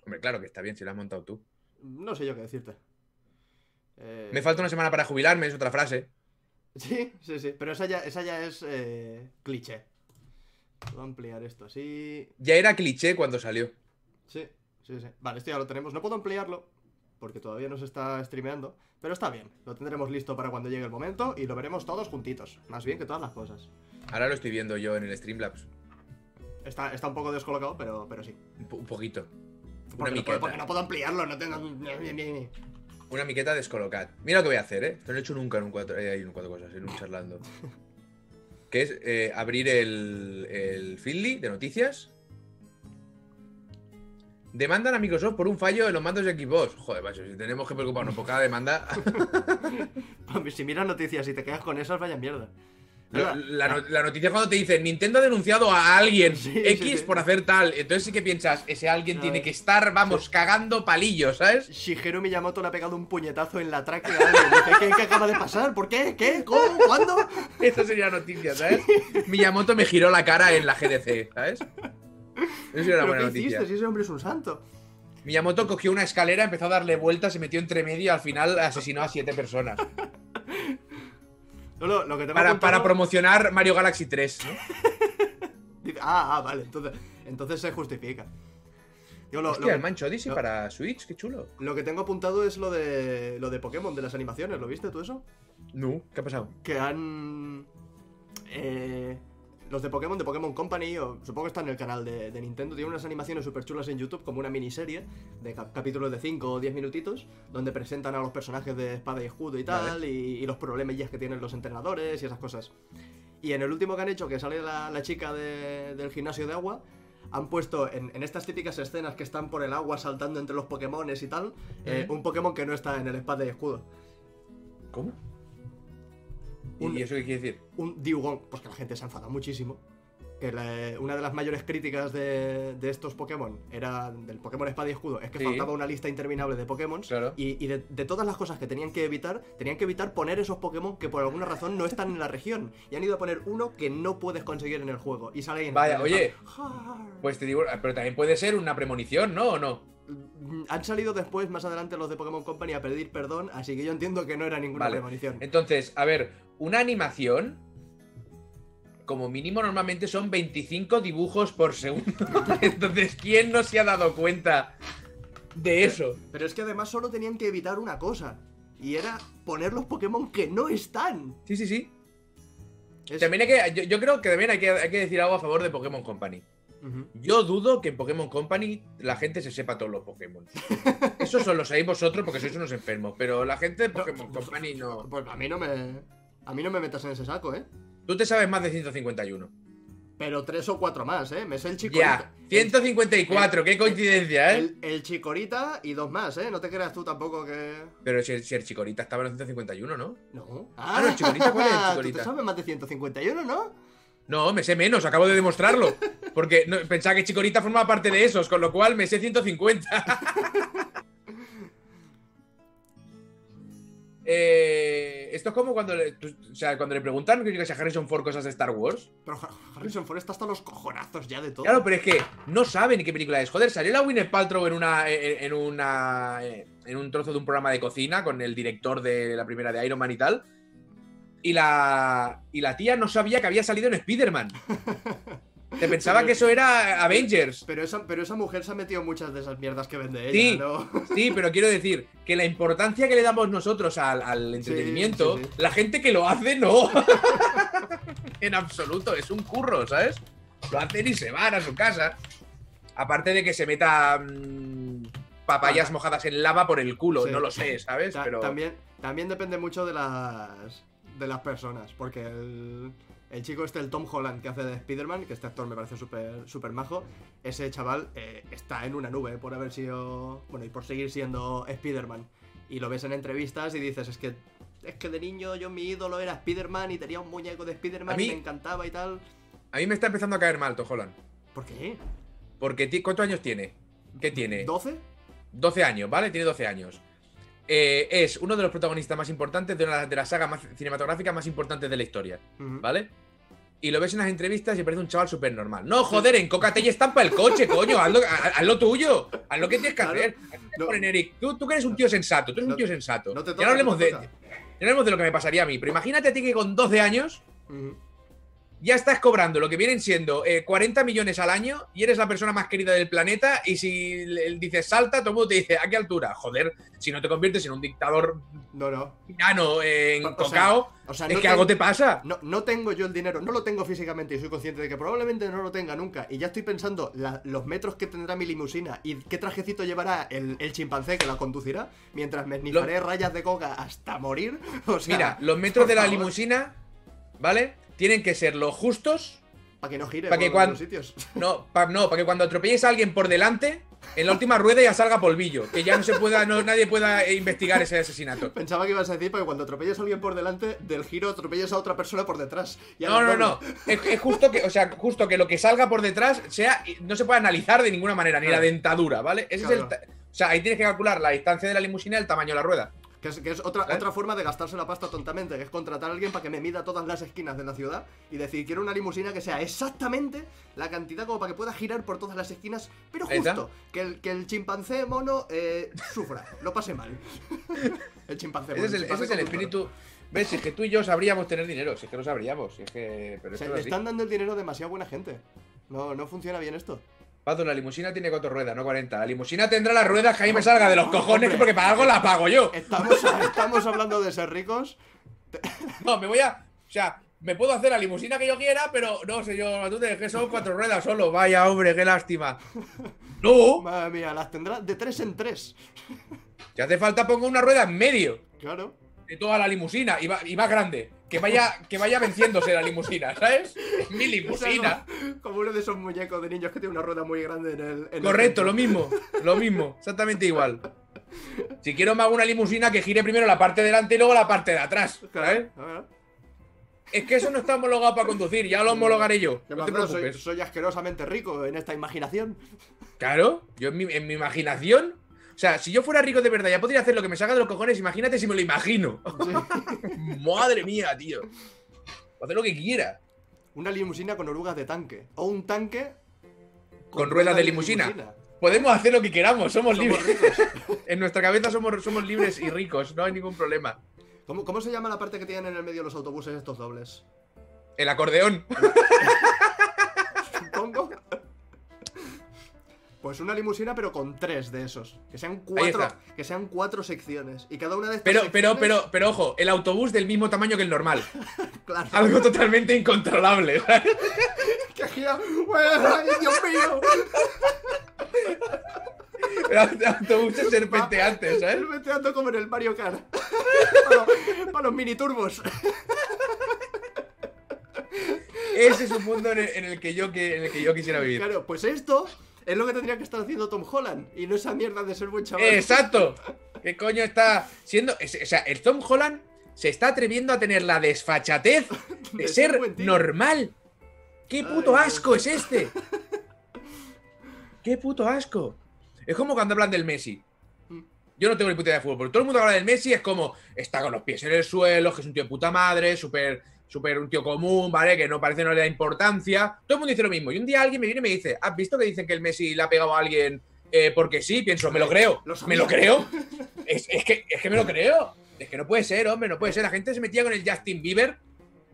Hombre, claro que está bien si lo has montado tú. No sé yo qué decirte. Eh, Me falta una semana para jubilarme, es otra frase. Sí, sí, sí. Pero esa ya, esa ya es eh, cliché. Puedo ampliar esto así. Ya era cliché cuando salió. Sí, sí, sí. Vale, esto ya lo tenemos. No puedo ampliarlo porque todavía no se está streameando, pero está bien. Lo tendremos listo para cuando llegue el momento y lo veremos todos juntitos, más bien que todas las cosas. Ahora lo estoy viendo yo en el Streamlabs. Está, está un poco descolocado, pero, pero sí. Un, po- un poquito. Porque no, puedo, porque no puedo ampliarlo, no tengo... Una miqueta descolocada. Mira lo que voy a hacer, ¿eh? Esto no lo he hecho nunca en un cuatro, eh, en un cuatro cosas, en un charlando. que es eh, abrir el, el Feedly de noticias. Demandan a Microsoft por un fallo en los mandos de Xbox. Joder, macho, si tenemos que preocuparnos por cada demanda. Si miras noticias y te quedas con esas, vaya mierda. La, la la noticia cuando te dicen Nintendo ha denunciado a alguien Sí, X sí. por hacer tal. Entonces sí que piensas, ese alguien A tiene ver. que estar, vamos, cagando palillos, ¿sabes? Shigeru Miyamoto le ha pegado un puñetazo en la tráquea ¿qué, ¿Qué acaba de pasar? ¿Por qué? ¿Qué? ¿Cómo? ¿Cuándo? Esa sería la noticia, ¿sabes? Miyamoto me giró la cara en la GDC, ¿sabes? Eso sería una ¿Pero buena qué noticia. hiciste si ese hombre es un santo? Miyamoto cogió una escalera, empezó a darle vueltas, se metió entre medio y al final asesinó a siete personas. No, no, lo que te Para, para promocionar Mario Galaxy 3, ¿no? Ah, ah, vale, entonces, entonces se justifica. Yo lo, lo Hostia, que- el Mancho Odyssey lo- para Switch, qué chulo. lo que tengo apuntado es lo de lo de Pokémon, de las animaciones, ¿lo viste tú eso? No, ¿qué ha pasado? Que han... eh, los de Pokémon, de Pokémon Company, o supongo que está en el canal de, de Nintendo, tienen unas animaciones súper chulas en YouTube, como una miniserie de cap- capítulos de 5 o 10 minutitos, donde presentan a los personajes de espada y escudo y tal, Vale. y, y los problemas que tienen los entrenadores y esas cosas. Y en el último que han hecho, que sale la, la chica de- del gimnasio de agua, han puesto en, en estas típicas escenas que están por el agua saltando entre los Pokémones y tal, eh, Ujú. un Pokémon que no está en el espada y escudo. ¿Cómo? ¿Y eso qué quiere decir? un Diugong, pues que la gente se enfada muchísimo. Que la- una de las mayores críticas de, de estos Pokémon era del Pokémon Espada y Escudo, es que Sí. faltaba una lista interminable de Pokémon. Claro. Y, y de, de todas las cosas que tenían que evitar, tenían que evitar poner esos Pokémon que por alguna razón no están en la región. Y han ido a poner uno que no puedes conseguir en el juego. Y sale ahí en Vaya, oye. Pues te digo, pero también puede ser una premonición, ¿no? ¿O no? Mm, Han salido después, más adelante, los de Pokémon Company a pedir perdón, así que yo entiendo que no era ninguna Vale. premonición. Entonces, a ver, una animación, como mínimo normalmente son 25 dibujos por segundo. Entonces, ¿quién no se ha dado cuenta de eso? Pero es que además solo tenían que evitar una cosa. Y era poner los Pokémon que no están. Sí, sí, sí. Es- También hay que, yo, yo creo que también hay que, hay que decir algo a favor de Pokémon Company. Yo dudo que en Pokémon Company la gente se sepa todos los Pokémon. Eso solo lo sabéis vosotros porque sois unos enfermos. Pero la gente de Pokémon Company no. Pues a mí no me. A mí no me metas en ese saco, ¿eh? Tú te sabes más de 151. Pero tres o cuatro más, ¿eh? Me sé el chicorita. Ya, 154, qué coincidencia, ¿eh? El, el chicorita y dos más, ¿eh? No te creas tú tampoco que. Pero si, si el Chikorita estaba en el 151, ¿no? No. Ah, no, el Chikorita, ¿cuál es el Tú Chikorita? te sabes más de 151, ¿no? No, me sé menos, acabo de demostrarlo. Porque no- pensaba que Chikorita formaba parte de esos, con lo cual me sé 150. Eh, esto es como cuando le, tú- o sea, cuando le preguntan yo qué sé, a Harrison Ford cosas de Star Wars. Pero Har- Harrison Ford está hasta los cojonazos ya de todo. Claro, pero es que no saben ni qué película es. Joder, salió la Gwyneth Paltrow en una en, en una en un trozo de un programa de cocina con el director de la primera de Iron Man y tal. Y la y la tía no sabía que había salido en Spider-Man. Te pensaba que eso era Avengers. Pero esa, pero esa mujer se ha metido muchas de esas mierdas que vende ella, Sí. ¿no? Sí, pero quiero decir que la importancia que le damos nosotros al, al entretenimiento, sí, sí. la gente que lo hace no. en absoluto, es un curro, ¿sabes? Lo hacen y se van a su casa. Aparte de que se meta mm, papayas Ah. mojadas en lava por el culo, no lo sé, ¿sabes? Ta- Pero también, también depende mucho de las de las personas, porque el, el chico este, el Tom Holland, que hace de Spider-Man, que este actor me parece súper súper majo, ese chaval eh, está en una nube por haber sido, bueno, y por seguir siendo Spider-Man. Y lo ves en entrevistas y dices, es que es que de niño yo mi ídolo era Spider-Man y tenía un muñeco de Spider-Man y me encantaba y tal. a mí me está empezando a caer mal Tom Holland. ¿Por qué? Porque ¿cuántos años tiene? ¿Qué tiene? ¿12? 12 años, ¿vale? Tiene 12 años. Eh, es uno de los protagonistas más importantes de una de las sagas más cinematográficas más importantes de la historia, Ujú. ¿vale? Y lo ves en las entrevistas y parece un chaval súper normal. No, joder, encócate y estampa el coche, coño. Haz lo, haz- lo tuyo. Haz lo que tienes que Claro. hacer. No. Ponen, Eric, tú, tú que eres un tío sensato. Tú eres No- un tío sensato. no te ya toca, no hablemos no te de. Ya hablemos de lo que me pasaría a mí. Pero imagínate a ti que con 12 años Ujú. Ya estás cobrando lo que vienen siendo eh, 40 millones al año y eres la persona más querida del planeta y si dices salta, todo el mundo te dice, ¿a qué altura? Joder, si no te conviertes en un dictador No, no. tirano eh, en O- sea, cocao, O sea, es no que algo te pasa. No, no tengo yo el dinero, no lo tengo físicamente y soy consciente de que probablemente no lo tenga nunca. Y ya estoy pensando la- los metros que tendrá mi limusina y qué trajecito llevará el, el chimpancé que la conducirá mientras me esnifaré rayas de coca hasta morir. O sea, Mira, los metros de la limusina, ¿vale? Tienen que ser los justos. Para que no gire pa' que por cuan- los sitios. No, pa- no, para que cuando atropelles a alguien por delante, en la última rueda ya salga polvillo. Que ya no se pueda, no, nadie pueda investigar ese asesinato. Pensaba que ibas a decir para que cuando atropelles a alguien por delante, del giro atropelles a otra persona por detrás. No, no, no. Es, es justo que, o sea, justo que lo que salga por detrás sea, no se puede analizar de ninguna manera, ni la dentadura, ¿vale? Ese es el. O sea, ahí tienes que calcular la distancia de la limusina y el tamaño de la rueda. Que es, que es otra, ¿Eh? otra forma de gastarse la pasta tontamente, que es contratar a alguien para que me mida todas las esquinas de la ciudad y decir, quiero una limusina que sea exactamente la cantidad como para que pueda girar por todas las esquinas, pero justo, que el, que el chimpancé mono eh, sufra, lo pase mal. el chimpancé Ese mono. es el, ese es el espíritu. ¿Ves? Si es que tú y yo sabríamos tener dinero, si es que lo sabríamos, si es que. Pero Se esto le es así. están dando el dinero a demasiado buena gente. No, no funciona bien esto. Pato, la limusina tiene cuatro ruedas, no 40. La limusina tendrá las ruedas que ahí me salga de los cojones, Hombre. porque para algo la pago yo. Estamos, estamos hablando de ser ricos. No, me voy a. O sea, me puedo hacer la limusina que yo quiera, pero no, señor Matute, que son cuatro ruedas solo. Vaya, hombre, qué lástima. No, Madre mía, las tendrá de tres en tres. si hace falta, pongo una rueda en medio Claro. de toda la limusina y, va- y más grande. Que vaya, que vaya venciéndose la limusina, ¿sabes? Mi O sea, limusina. como, como uno de esos muñecos de niños que tiene una rueda muy grande en el. en Correcto, lo mismo, lo mismo, exactamente igual. Si quiero me hago una limusina que gire primero la parte de delante y luego la parte de atrás, ¿sabes? Claro, claro. Es que eso no está homologado para conducir, ya lo homologaré yo. ¿Qué No te soy, preocupes. soy asquerosamente rico en esta imaginación. Claro, yo en mi, en mi imaginación. O sea, si yo fuera rico de verdad, ya podría hacer lo que me salga de los cojones. Imagínate si me lo imagino. Madre mía, tío. Hacer lo que quiera. Una limusina con orugas de tanque. O un tanque. Con ruedas de limusina. Podemos hacer lo que queramos, somos, Somos libres. ricos. En nuestra cabeza somos, somos libres y ricos, no hay ningún problema. ¿Cómo, ¿Cómo se llama la parte que tienen en el medio los autobuses estos dobles? El acordeón. Pues una limusina, pero con tres de esos. Que sean cuatro, que sean cuatro secciones. Y cada una de estas Pero, pero, secciones- pero, pero ojo, el autobús del mismo tamaño que el normal. Claro. Algo totalmente incontrolable. Que gira. ¡Ay, Dios mío! El autobuses serpenteantes, ¿sabes? El meteando como en el Mario Kart. para, los, para los mini turbos. Ese es un mundo en el, en el que, yo, que, en el que yo quisiera vivir. Claro, pues esto es lo que tendría que estar haciendo Tom Holland. Y no esa mierda de ser buen chaval. Exacto. ¿Qué coño está siendo? O sea, el Tom Holland se está atreviendo a tener la desfachatez de De ser normal. ¿Qué puto Ay, asco es este? ¿Qué puto asco? Es como cuando hablan del Messi. Yo no tengo ni puta idea de fútbol, pero todo el mundo habla del Messi, es como está con los pies en el suelo, que es un tío de puta madre, súper, súper un tío común, ¿vale? Que no parece no le da importancia. Todo el mundo dice lo mismo. Y un día alguien me viene y me dice, ¿has visto que dicen que el Messi le ha pegado a alguien eh, porque sí? Pienso, me lo creo. ¿Me lo creo? Es, es que, es que me lo creo. Es que no puede ser, hombre, no puede ser. La gente se metía con el Justin Bieber.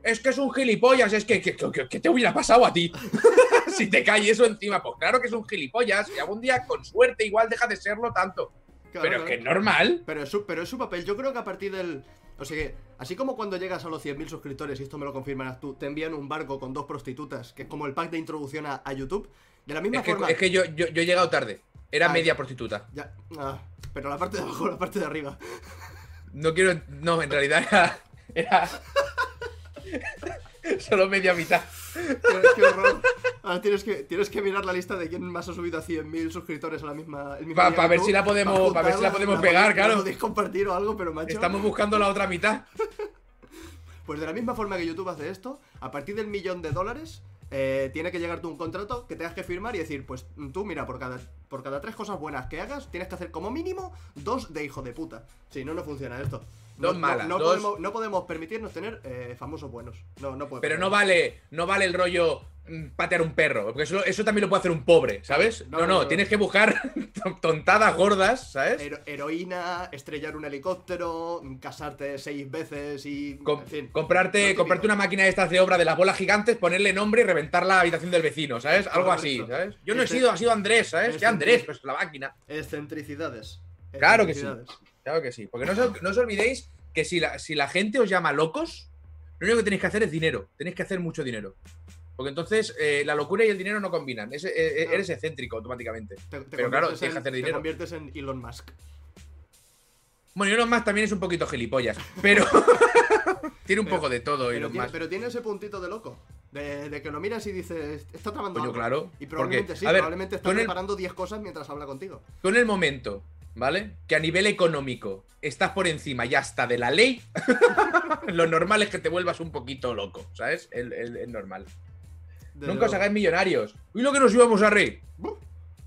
Es que es un gilipollas, es que, que, que- que te hubiera pasado a ti. si te cae eso encima, pues claro que es un gilipollas. Y algún día, con suerte, igual deja de serlo tanto. Claro, Pero es claro. que es normal. Pero es, su, pero es su papel. Yo creo que a partir del. O sea que, así como cuando llegas a los 100.000 suscriptores, y esto me lo confirmarás tú, te envían un barco con dos prostitutas, que es como el pack de introducción a, a YouTube. De la misma Es que, forma. es que yo, yo, yo he llegado tarde. Era Ay. media prostituta. Ya. ah, pero la parte de abajo, la parte de arriba. No quiero. No, en realidad era. Era. Solo media mitad. Qué, horror. Ahora tienes que, tienes que mirar la lista de quién más ha subido a 100.000 suscriptores a la misma. el mismo Pa- día pa que ver si la podemos- ver si la podemos pegar, claro. Podéis compartir o algo, pero macho. Estamos buscando la otra mitad. Pues de la misma forma que YouTube hace esto, a partir del millón de dólares, eh, tiene que llegarte un contrato que tengas que firmar y decir, pues tú, mira, por cada Por cada tres cosas buenas que hagas, tienes que hacer como mínimo dos de hijo de puta. Si no, no funciona esto. No, Dos no- malas, No, dos- Podemos, no podemos permitirnos tener eh, famosos buenos. No, no Pero no vale, no vale el rollo mm, patear un perro, porque eso, eso también lo puede hacer un pobre, ¿sabes? No, No, no, no, no. tienes que buscar tontadas gordas, ¿sabes? Hero- heroína, estrellar un helicóptero, casarte seis veces y. Com- en fin, comprarte, comprarte una máquina de estas de obra de las bolas gigantes, ponerle nombre y reventar la habitación del vecino, ¿sabes? Algo así. ¿sabes? Yo no he Este- sido, ha sido Andrés, ¿sabes? ¿Qué Andrés? Pues la máquina. Excentricidades. Claro que sí. Claro que sí. Porque no os, no os olvidéis que si la, si la gente os llama locos, lo único que tenéis que hacer es dinero. Tenéis que hacer mucho dinero. Porque entonces eh, la locura y el dinero no combinan. Es- eh, eh, Claro. eres excéntrico automáticamente. Te, te Pero claro, tienes que hacer Te dinero. conviertes en Elon Musk. Bueno, Elon Musk también es un poquito gilipollas. Pero tiene un Pero- poco de todo Pero Elon tiene, Musk. pero tiene ese puntito de loco. De, de que lo miras y dices, está Coño, algo". claro. Y probablemente porque, sí, ver, probablemente está preparando 10 cosas mientras habla contigo. Tú en el momento, ¿vale? Que a nivel económico estás por encima ya hasta de la ley, lo normal es que te vuelvas un poquito loco, ¿sabes? Es es normal. Desde Nunca os hagáis millonarios. ¿Y lo que nos íbamos a reír?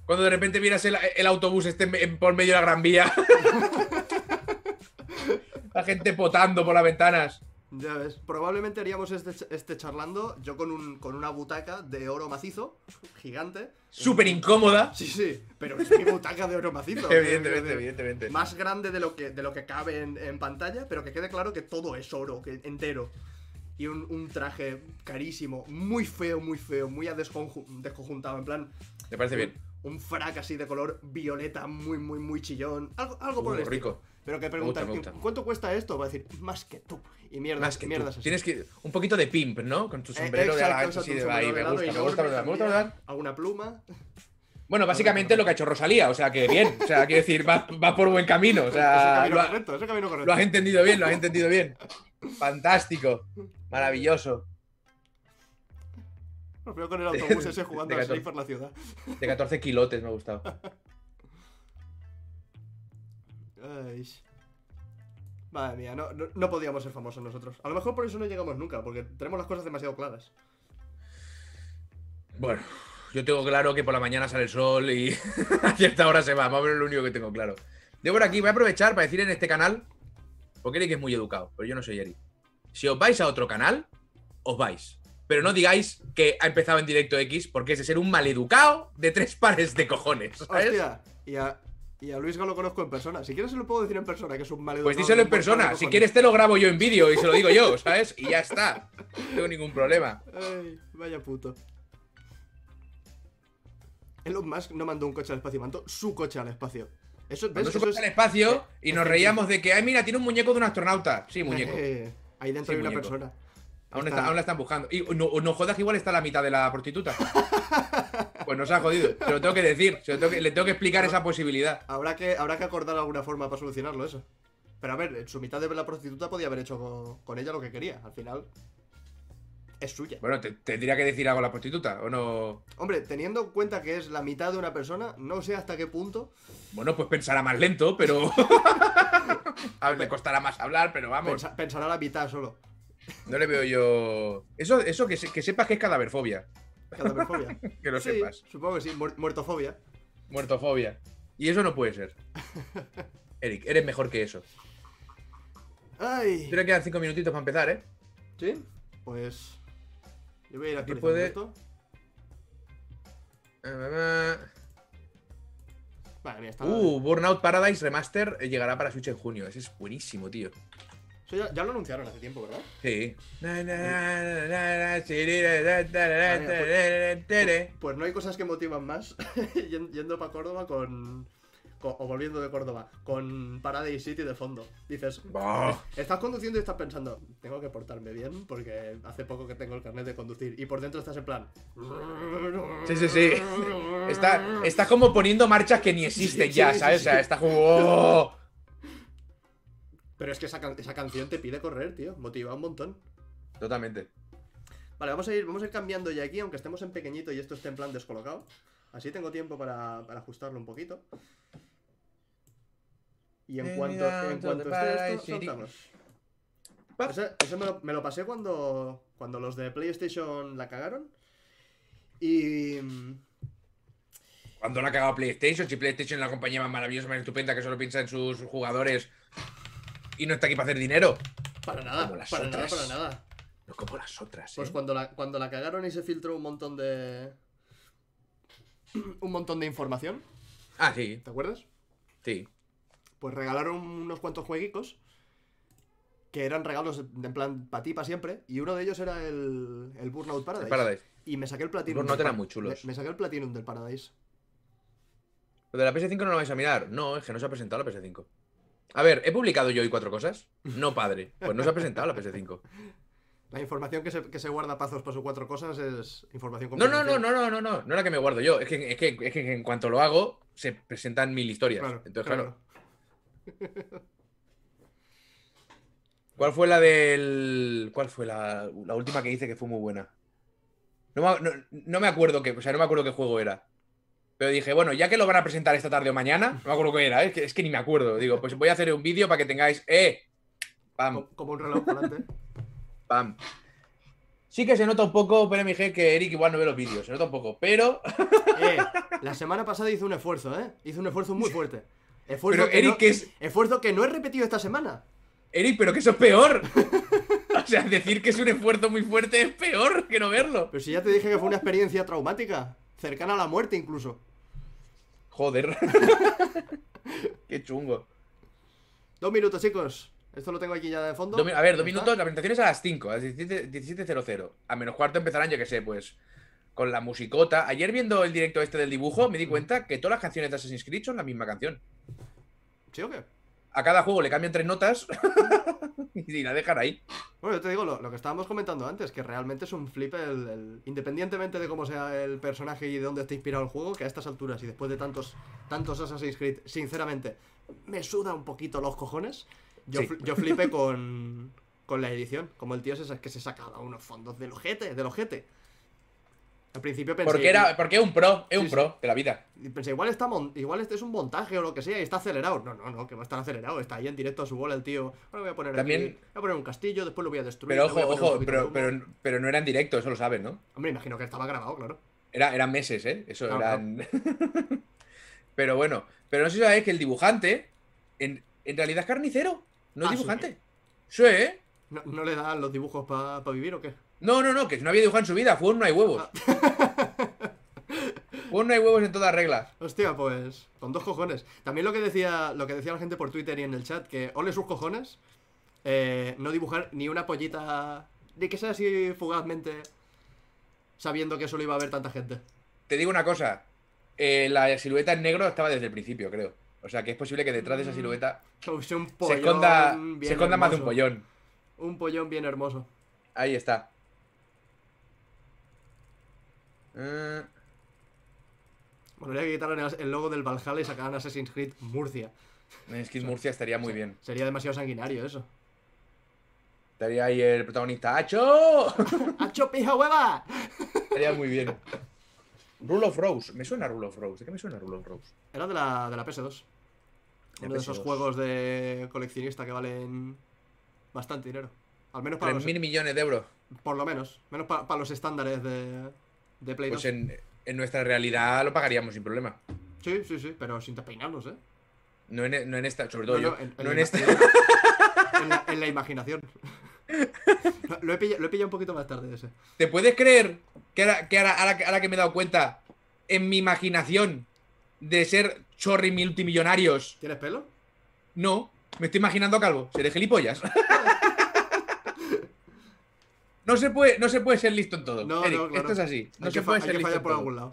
Cuando de repente vieras el, el autobús este en- en- por medio de la gran vía. la gente potando por las ventanas. Ya ves, probablemente haríamos este, este charlando yo con, un, con una butaca de oro macizo, gigante. Súper incómoda. Sí, sí, pero es mi butaca de oro macizo. Evidentemente, evidentemente. Más grande de lo que, de lo que cabe en, en pantalla, pero que quede claro que todo es oro, que entero. Y un, un traje carísimo, muy feo, muy feo, muy a desconju- desconjuntado, en plan... Me parece bien. Un frac así de color violeta, muy, muy, muy chillón. Algo, algo por Uh, el estilo. Pero que gusta, preguntan, me gusta. ¿cuánto cuesta esto? Va a decir, más que tú. Y mierda, Más que mierdas así. Tienes que. Un poquito de pimp, ¿no? Con tu Eh, sombrero de exacto, ala exacto, así de ahí. Me de gusta, me gusta, me gusta, me gusta, me gusta. Alguna pluma. Bueno, básicamente lo que ha hecho Rosalía, o sea que bien. O sea, quiero decir, va, va por buen camino. O sea, camino lo, ha- correcto, camino correcto. lo has entendido bien, lo has entendido bien. Fantástico. Maravilloso. Lo veo con el autobús ese jugando De 14. por la ciudad. De 14 kilotes me ha gustado. Madre mía, no, no, no podíamos ser famosos nosotros. A lo mejor por eso no llegamos nunca, porque tenemos las cosas demasiado claras. Bueno, yo tengo claro que por la mañana sale el sol y a cierta hora se va. Más o menos lo único que tengo claro. De por aquí voy a aprovechar para decir en este canal, porque Eric es muy educado, pero yo no soy Eric. Si os vais a otro canal, os vais. Pero no digáis que ha empezado en directo X, porque es de ser un maleducado de tres pares de cojones. ¿sabes? Hostia, y a, y a Luis lo conozco en persona. Si quieres se lo puedo decir en persona, que es un mal Pues díselo en persona. Si quieres te lo grabo yo en vídeo y se lo digo yo, ¿sabes? Y ya está. No tengo ningún problema. Ay, vaya puto. Elon Musk no mandó un coche al espacio, mandó su coche al espacio. Eso, ¿ves? Mandó su Eso coche es- al espacio eh, y nos reíamos de que, ay, mira, tiene un muñeco de un astronauta. Sí, muñeco. Eh, ahí dentro Sí, hay una muñeco. persona. Aún, Está- está- aún la están buscando. Y no, no jodas que igual está la mitad de la prostituta. Pues nos ha jodido. Se lo tengo que decir. Se lo tengo que- le tengo que explicar esa posibilidad. Habrá que, habrá que acordar alguna forma para solucionarlo eso. Pero a ver, en su mitad de la prostituta podía haber hecho con, con ella lo que quería. Al final, es suya. Bueno, te, tendría que decir algo a la prostituta, ¿o no? Hombre, teniendo en cuenta que es la mitad de una persona, no sé hasta qué punto Bueno, pues pensará más lento, pero. a ver, le costará más hablar, pero vamos. pensa- pensará la mitad solo. No le veo yo. Eso, eso que, se- que sepas que es cadáverfobia. Que lo sí, sepas. supongo que sí. muer- muertofobia. Muertofobia. Y eso no puede ser. Eric, eres mejor que eso. Ay. Que quedan cinco minutitos para empezar, ¿eh? ¿Sí? Pues. Yo voy a ir Aquí actualizando puede- esto. Vale, mira, está. Uh, Burnout Paradise Remaster eh, llegará para Switch en junio. Ese es buenísimo, tío. Eso ya, ya lo anunciaron hace tiempo, ¿verdad? Sí. Pues no hay cosas que motivan más yen- yendo para Córdoba con, con- O volviendo de Córdoba, con Paradise City de fondo. Dices. Bah. Estás conduciendo y estás pensando, tengo que portarme bien porque hace poco que tengo el carnet de conducir. Y por dentro estás en plan. Sí, sí, sí. Está, está como poniendo marchas que ni existen Sí, ya, sí, ¿sabes? sí. O sea, está como. Pero es que esa, can- esa canción te pide correr, tío. Motiva un montón. Totalmente. Vale, vamos a ir, vamos a ir cambiando ya aquí, aunque estemos en pequeñito y esto esté en plan descolocado. Así tengo tiempo para, para ajustarlo un poquito. Y en cuanto, en cuanto esté esto, soltamos. Ese, ese me, lo, me lo pasé cuando, cuando los de PlayStation la cagaron. Y. Cuando la ha cagado PlayStation, si PlayStation es la compañía más maravillosa, más estupenda, que solo piensa en sus jugadores y no está aquí para hacer dinero. Para nada, Como las para nada, otras. para nada. No como las otras, Pues ¿eh? cuando la, cuando la cagaron y se filtró un montón de. Un montón de información, Ah, sí, ¿te acuerdas? sí. Pues regalaron unos cuantos jueguicos que eran regalos en plan para ti, para siempre. Y uno de ellos era el, el Burnout Paradise. El Paradise. Y me saqué el Platinum. Burnout eran muy chulos. Me, me saqué el Platinum del Paradise. Lo de la PS5 no lo vais a mirar. No, es que no se ha presentado la PS5. A ver, ¿he publicado yo hoy cuatro cosas? No, padre. Pues no se ha presentado la PS5. La información que se, que se guarda pazos para sus cuatro cosas es información No, no, no, no, no, no, no. No la que me guardo yo. Es que, es que, es que en cuanto lo hago, se presentan mil historias. Claro, Entonces, claro. claro. ¿Cuál fue la del. ¿Cuál fue la, la última que hice que fue muy buena? No, no- no me acuerdo qué. O sea, no me acuerdo qué juego era. Pero dije, bueno, ya que lo van a presentar esta tarde o mañana, no me acuerdo qué era, es, que, es que ni me acuerdo. Digo, pues voy a hacer un vídeo para que tengáis. ¡Eh! ¡Pam! Co- Como un reloj volante. ¡Pam! Sí que se nota un poco, pero G, que Eric igual no ve los vídeos, se nota un poco, pero. Eh, la semana pasada hizo un esfuerzo, ¿eh? Hizo un esfuerzo muy fuerte. Esfuerzo Pero que Eric, no- que es. Esfuerzo que no he repetido esta semana. Eric, pero que eso es peor. O sea, decir que es un esfuerzo muy fuerte es peor que no verlo. Pero si ya te dije que fue una experiencia traumática. Cercana a la muerte incluso. Joder. Qué chungo. Dos minutos, chicos. Esto lo tengo aquí ya de fondo. A ver, dos minutos, la presentación es a las 5, a las 17 17.00. A menos cuarto empezarán, yo que sé, pues, con la musicota. Ayer viendo el directo este del dibujo, me di cuenta que todas las canciones de Assassin's Creed son la misma canción. ¿Sí o qué? A cada juego le cambian tres notas y la dejan ahí. Bueno, yo te digo lo, lo que estábamos comentando antes, que realmente es un flip el, el- Independientemente de cómo sea el personaje y de dónde esté inspirado el juego, que a estas alturas y después de tantos, tantos Assassin's Creed, sinceramente, me suda un poquito los cojones. Yo, Sí. yo flipé con, con la edición. Como el tío es que se sacaba unos fondos del ojete, del ojete. Al principio pensé. Porque era, porque es un pro, es un Sí, pro de la vida. Y pensé, igual está igual este es un montaje o lo que sea y está acelerado. No, no, no, que va a estar acelerado. Está ahí en directo a su bola el tío. Ahora voy a poner También- aquí- voy a poner un castillo, después lo voy a destruir. Pero ojo, ojo, pero, pero, pero no era en directo, eso lo sabes, ¿no? Hombre, imagino que estaba grabado, claro. Era, eran meses, ¿eh? Eso Claro, eran. pero bueno, pero no sé si sabéis que el dibujante en, en realidad es carnicero, no es Ah, ¿sí? dibujante. Sí, ¿eh? ¿No, no le dan los dibujos para vivir o qué? No, no, no, que no había dibujado en su vida, fue un no hay huevos. Ah. Fue un no hay huevos en todas reglas. Hostia, pues, con dos cojones. También lo que decía, lo que decía la gente por Twitter y en el chat, que ole sus cojones, eh, no dibujar ni una pollita, ni que sea así fugazmente, sabiendo que solo iba a haber tanta gente. Te digo una cosa, eh, la silueta en negro estaba desde el principio, creo. O sea que es posible que detrás de esa silueta un se esconda, se esconda más de un pollón. Un pollón bien hermoso. Ahí está. Eh, Bueno, habría que quitar el- logo del Valhalla y sacar Assassin's Creed Murcia. es que Murcia estaría muy bien. Sería demasiado sanguinario eso. Estaría ahí el protagonista. ¡Acho! ¡Hacho pija hueva! Estaría muy bien. Rule of Rose. Me suena Rule of Rose. ¿De qué me suena Rule of Rose? Era de la, de la PS2. De Uno de esos PS2. juegos de coleccionista que valen bastante dinero. Al menos para 3 los, mil millones de euros. Por lo menos. Menos para los estándares de, de Play Pues 2. en, en nuestra realidad lo pagaríamos sin problema. Sí, sí, sí, pero sin despeinarnos, ¿eh? No en, no en esta, sobre todo No, yo. no, en- no en esta. en, la, en la imaginación. Lo- he pillado, lo he pillado un poquito más tarde ese. ¿Te puedes creer que, ahora, que ahora, ahora que- ahora que me he dado cuenta, en mi imaginación de ser chorri multimillonarios, ¿Tienes pelo? no, me estoy imaginando a calvo, seré gilipollas. No se, puede, no se puede ser listo en todo. No, Eric, no, claro. esto es así. No hay se puede ser que listo en por todo. algún lado.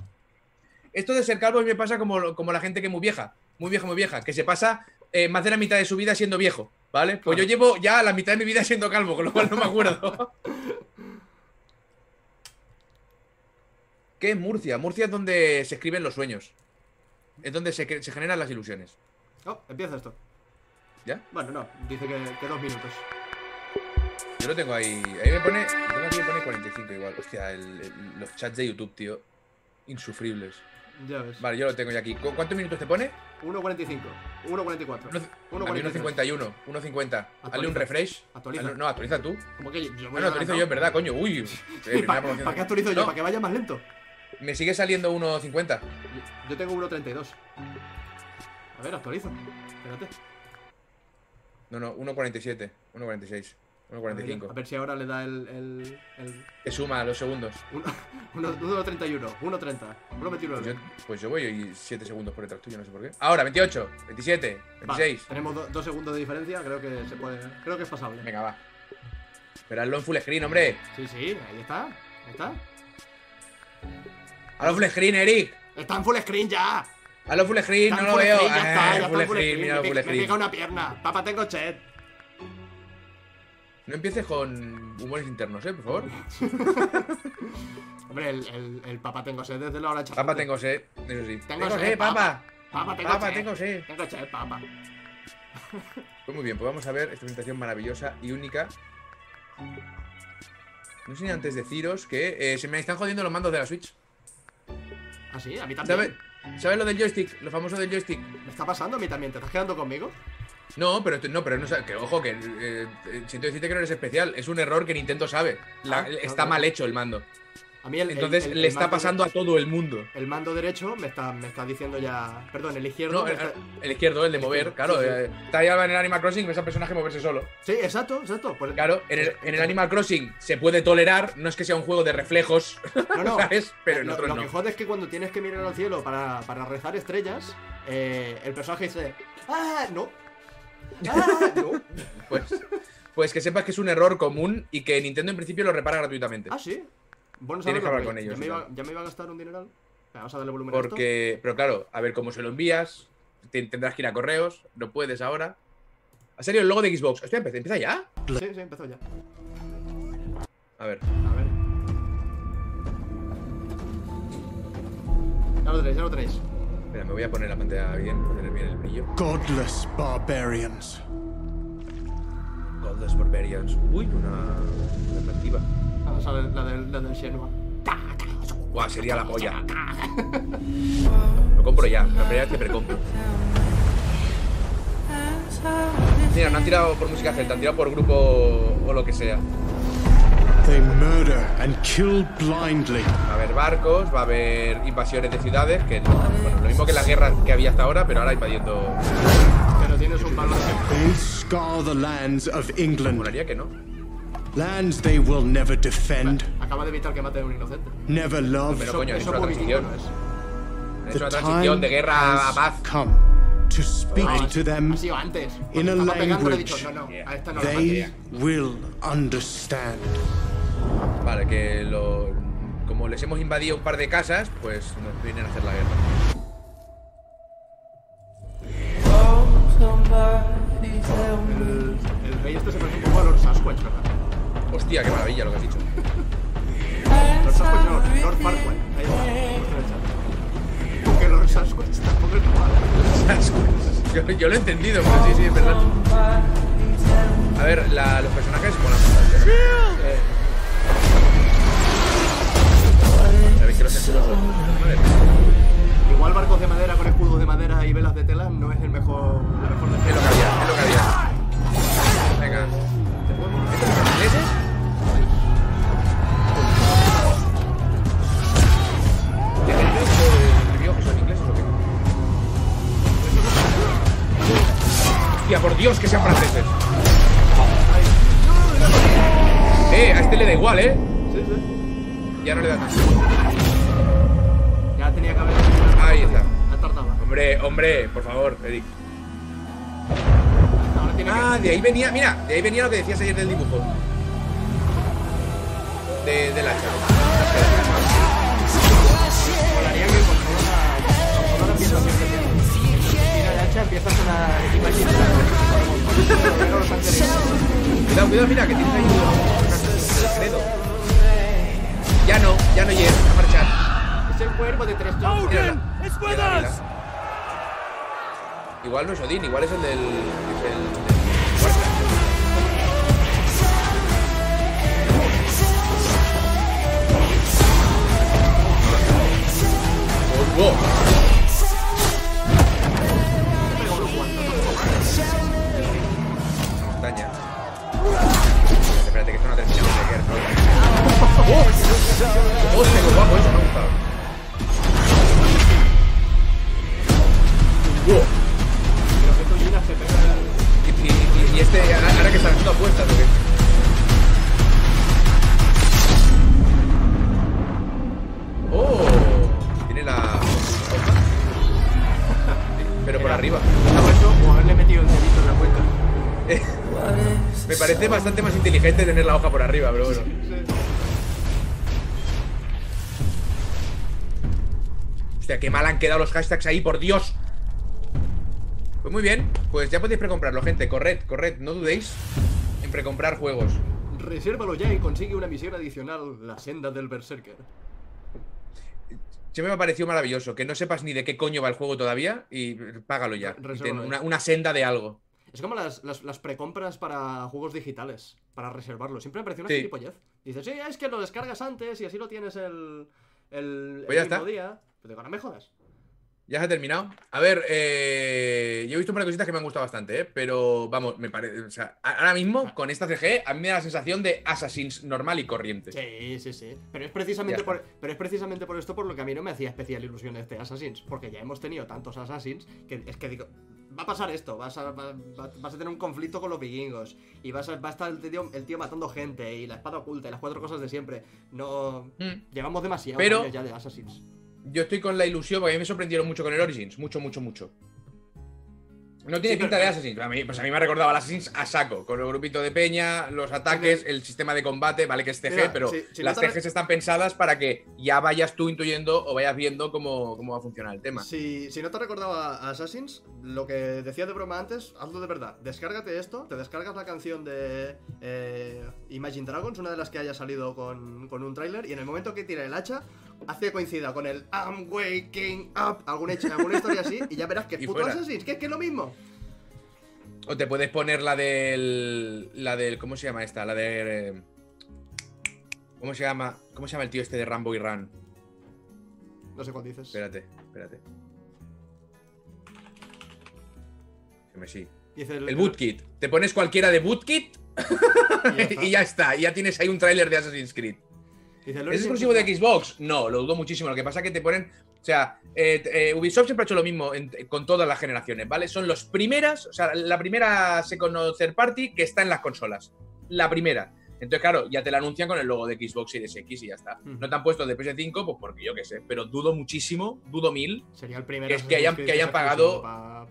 Esto de ser calvo a mí me pasa como, como la gente que es muy vieja. Muy vieja, muy vieja. Que se pasa eh, más de la mitad de su vida siendo viejo. ¿Vale? Pues Claro. yo llevo ya la mitad de mi vida siendo calvo, con lo cual no me acuerdo. ¿Qué es Murcia? Murcia es donde se escriben los sueños. Es donde se, generan las ilusiones. Oh, empieza esto. ¿Ya? Bueno, no, dice que, que dos minutos. Yo lo tengo ahí. Ahí me pone. Tengo aquí me pone 45 igual. Hostia, el- el- los chats de YouTube, tío. Insufribles. Ya ves. Vale, yo lo tengo ya aquí. ¿Cu- ¿Cuántos minutos te pone? 1.45, 1.44. Uno- a mí 1.51, 1.50. Hazle un Actualiza. refresh. Actualiza. Hazle- No, actualiza tú. Como que yo, yo Bueno, actualizo yo, en verdad, coño. Uy. eh, ¿Para promoción. qué actualizo yo? No, ¿Para que vaya más lento? Me sigue saliendo 1.50. Yo, yo tengo 1.32. A ver, actualizo. Espérate. No, no, 1.47. 1.46. A ver, a 1.45. ver si ahora le da el. el, el Te suma los segundos. uno- uno- 1.31, 1.30, Pues 1.29. yo, pues yo voy 7 segundos por detrás tuyo, no sé por qué. Ahora, 28, 27, Va, 26. tenemos do- dos segundos de diferencia, creo que se puede. Creo que es pasable. Venga, va. Pero hazlo en full screen, hombre. Sí, sí, ahí está. Ahí está. Hazlo full screen, Eric. Está en full screen ya. Hazlo full screen, Está no en lo veo. screen, ya está, Ah, ya está full en full screen, screen. mira Me, full me screen. pica una pierna. Papá, tengo chat. No empieces con humores internos, eh, por favor. Hombre, el, el, el papá tengo sed desde la hora de Papá, tengo sed. Eso sí. Tengo Tengo sed, sed, papá. Papá, tengo Papá, sed. tengo sed. Tengo sed, papá. Pues muy bien, pues vamos a ver esta presentación maravillosa y única. No sé ni antes deciros que eh, se me están jodiendo los mandos de la Switch. Ah, sí, a mí también. ¿Sabes? ¿Sabes lo del joystick? Lo famoso del joystick. ¿Me está pasando a mí también? ¿Te estás quedando conmigo? No, pero no, pero no que ojo, que eh, eh, siento decirte que no eres especial. Es un error que Nintendo sabe. La- Ah, está claro. mal hecho el mando. A mí el, Entonces el- le está pasando a todo el mundo. El mando derecho me está, me está diciendo ya. Perdón, el izquierdo. No, el, está- el izquierdo, el de mover, claro. sí, sí. eh, Está ya en el Animal Crossing, ves al personaje moverse solo. Sí, exacto, exacto. Pues- Claro, en el, en el Animal Crossing se puede tolerar, no es que sea un juego de reflejos, No, no. ¿sabes? Pero en lo, otros lo no. que jode es que cuando tienes que mirar al cielo para, para rezar estrellas, eh, el personaje dice. ¡Ah! No. ¡Ah! No. Pues, pues que sepas que es un error común y que Nintendo en principio lo repara gratuitamente. Ah, sí. Bueno, Tienes que hablar porque con ellos Ya me, iba, tal. ya me iba a gastar un dineral. Vamos a darle volumen a esto. Porque, pero claro, a ver cómo se lo envías, te- tendrás que ir a correos, no puedes ahora. ¿Ha salido el logo de Xbox? Hostia, ¿empieza ya? Sí, sí, empezó ya. A ver. A ver. Ya lo tenéis, ya lo tenéis. Espera, me voy a poner la pantalla bien, para tener bien el brillo. Godless barbarians. Godless Barbarians. Uy, una alternativa. Ah, sale la del, la del Shenmue. Guau, sería la polla. Lo compro ya, la primera vez que precompro. Mira, no han tirado por música celta, han tirado por grupo o lo que sea. They murder and kill blindly. Va a haber barcos, va a haber invasiones de ciudades, que bueno, lo mismo que la guerra que había hasta ahora, pero ahora invadiendo. Pero tienes un valor They scar the lands of England. Molaría que no. Lands they will never defend, Acaba de evitar que mate a un inocente. never love. Pero coño, eso es una transición. mínimo, ¿no es? Una transición de guerra a has paz. come to speak No, to them Ha sido antes. in a estaba pegando, language dicho, no, no, a esta no they will understand. Vale, que lo. Como les hemos invadido un par de casas, pues nos vienen a hacer la guerra. El, el rey este se parece un poco a Lord Sasquatch, ¿verdad? Hostia, qué maravilla lo que has dicho. Lord Sasquatch no, Lord Farquaad. Ahí está. Porque Lord Sasquatch tampoco es igual. yo, yo lo he entendido, pero sí, sí, es verdad. A ver, la- los personajes molan bastante. ¿no? Eh. Los Igual barcos de madera con escudos de madera y velas de tela no es el mejor, Es lo que había, es lo que había. Venga. ¿Estos son ingleses? ¿De inglés o de review que son ingleses o qué? Hostia, por Dios, que sean franceses. Eh, a este le da igual, eh. Ya no le da tanto. Tenía que haber. Ahí está. Ha tardado. Hombre, hombre, por favor, Eric. Ahora tiene que. Ah, de ahí venía, mira, de ahí venía lo que decías ayer del dibujo. De, del hacha. Molaría que la. La. Tira de hacha, empieza a sonar. Cuidado, cuidado, mira, que tienes ahí un credo. Ya no, ya no llegas a marchar. Es el cuervo de tres mira. Igual no es Odín, igual es el del. Es el del parece bastante más inteligente tener la hoja por arriba, pero bueno. Hostia, qué mal han quedado los hashtags ahí, por Dios. Pues muy bien, pues ya podéis precomprarlo, gente. Corred, corred, no dudéis en precomprar juegos. Resérvalo ya y consigue una misión adicional, la senda del Berserker. Siempre me ha parecido maravilloso que no sepas ni de qué coño va el juego todavía y págalo ya. Y Resérvalo ten ya. una, una senda de algo. Es como las, las, las precompras para juegos digitales, para reservarlo. Siempre me pareció una Sí. gilipollez. Dices, sí, es que lo descargas antes y así lo tienes el, el, Pues ya mismo está. día. Pero digo, no me jodas. Ya se ha terminado. A ver, eh, yo he visto un par de cositas que me han gustado bastante, ¿eh? pero vamos, me parece. O sea, ahora mismo con esta CG a mí me da la sensación de Assassin's normal y corriente. Sí, sí, sí. Pero es precisamente por, pero es precisamente por esto por lo que a mí no me hacía especial ilusión este Assassins. Porque ya hemos tenido tantos Assassins que es que digo, va a pasar esto, vas a, va- va- vas a tener un conflicto con los vikingos. Y vas a, va a estar el tío, el tío matando gente y la espada oculta y las cuatro cosas de siempre. No. Mm. Llevamos demasiado Pero- ya de Assassins. Yo estoy con la ilusión, porque a mí me sorprendieron mucho con el Origins. Mucho, mucho, mucho. No tiene Sí, pinta pero- de Assassin's. A mí, pues a mí me ha recordado al Assassin's a saco. Con el grupito de peña, los ataques, el sistema de combate, vale que es Mira, pero si- si las no te- CGs están pensadas para que ya vayas tú intuyendo o vayas viendo cómo, cómo va a funcionar el tema. Si, si no te recordaba a Assassins, lo que decía de broma antes, hazlo de verdad. Descárgate esto, te descargas la canción de eh, Imagine Dragons, una de las que haya salido con, con un tráiler, y en el momento que tira el hacha, hace que coincida con el I'm waking up, alguna, alguna historia así, y ya verás que puto fuera. Assassins, que es que es lo mismo. O te puedes poner la del. La del. ¿Cómo se llama esta? La de. ¿Cómo se llama? ¿Cómo se llama el tío este de Rambo y Run? No sé cuál dices. Espérate, espérate. Que me sí. El Bootkit. Te pones cualquiera de Bootkit Y ya está. y ya está. Y ya tienes ahí un tráiler de Assassin's Creed. Dice, ¿Es "Lord exclusivo de Xbox? No, lo dudo muchísimo. Lo que pasa es que te ponen. O sea, eh, eh, Ubisoft siempre ha hecho lo mismo en- con todas las generaciones, ¿vale? Son los primeras, o sea, la primera Second Third Party que está en las consolas. La primera. Entonces, claro, ya te la anuncian con el logo de Xbox Series X y ya está. No te han puesto de PS5, pues porque yo qué sé, pero dudo muchísimo, dudo mil. Sería el primer que es que Assassin's hayan- que hayan pagado-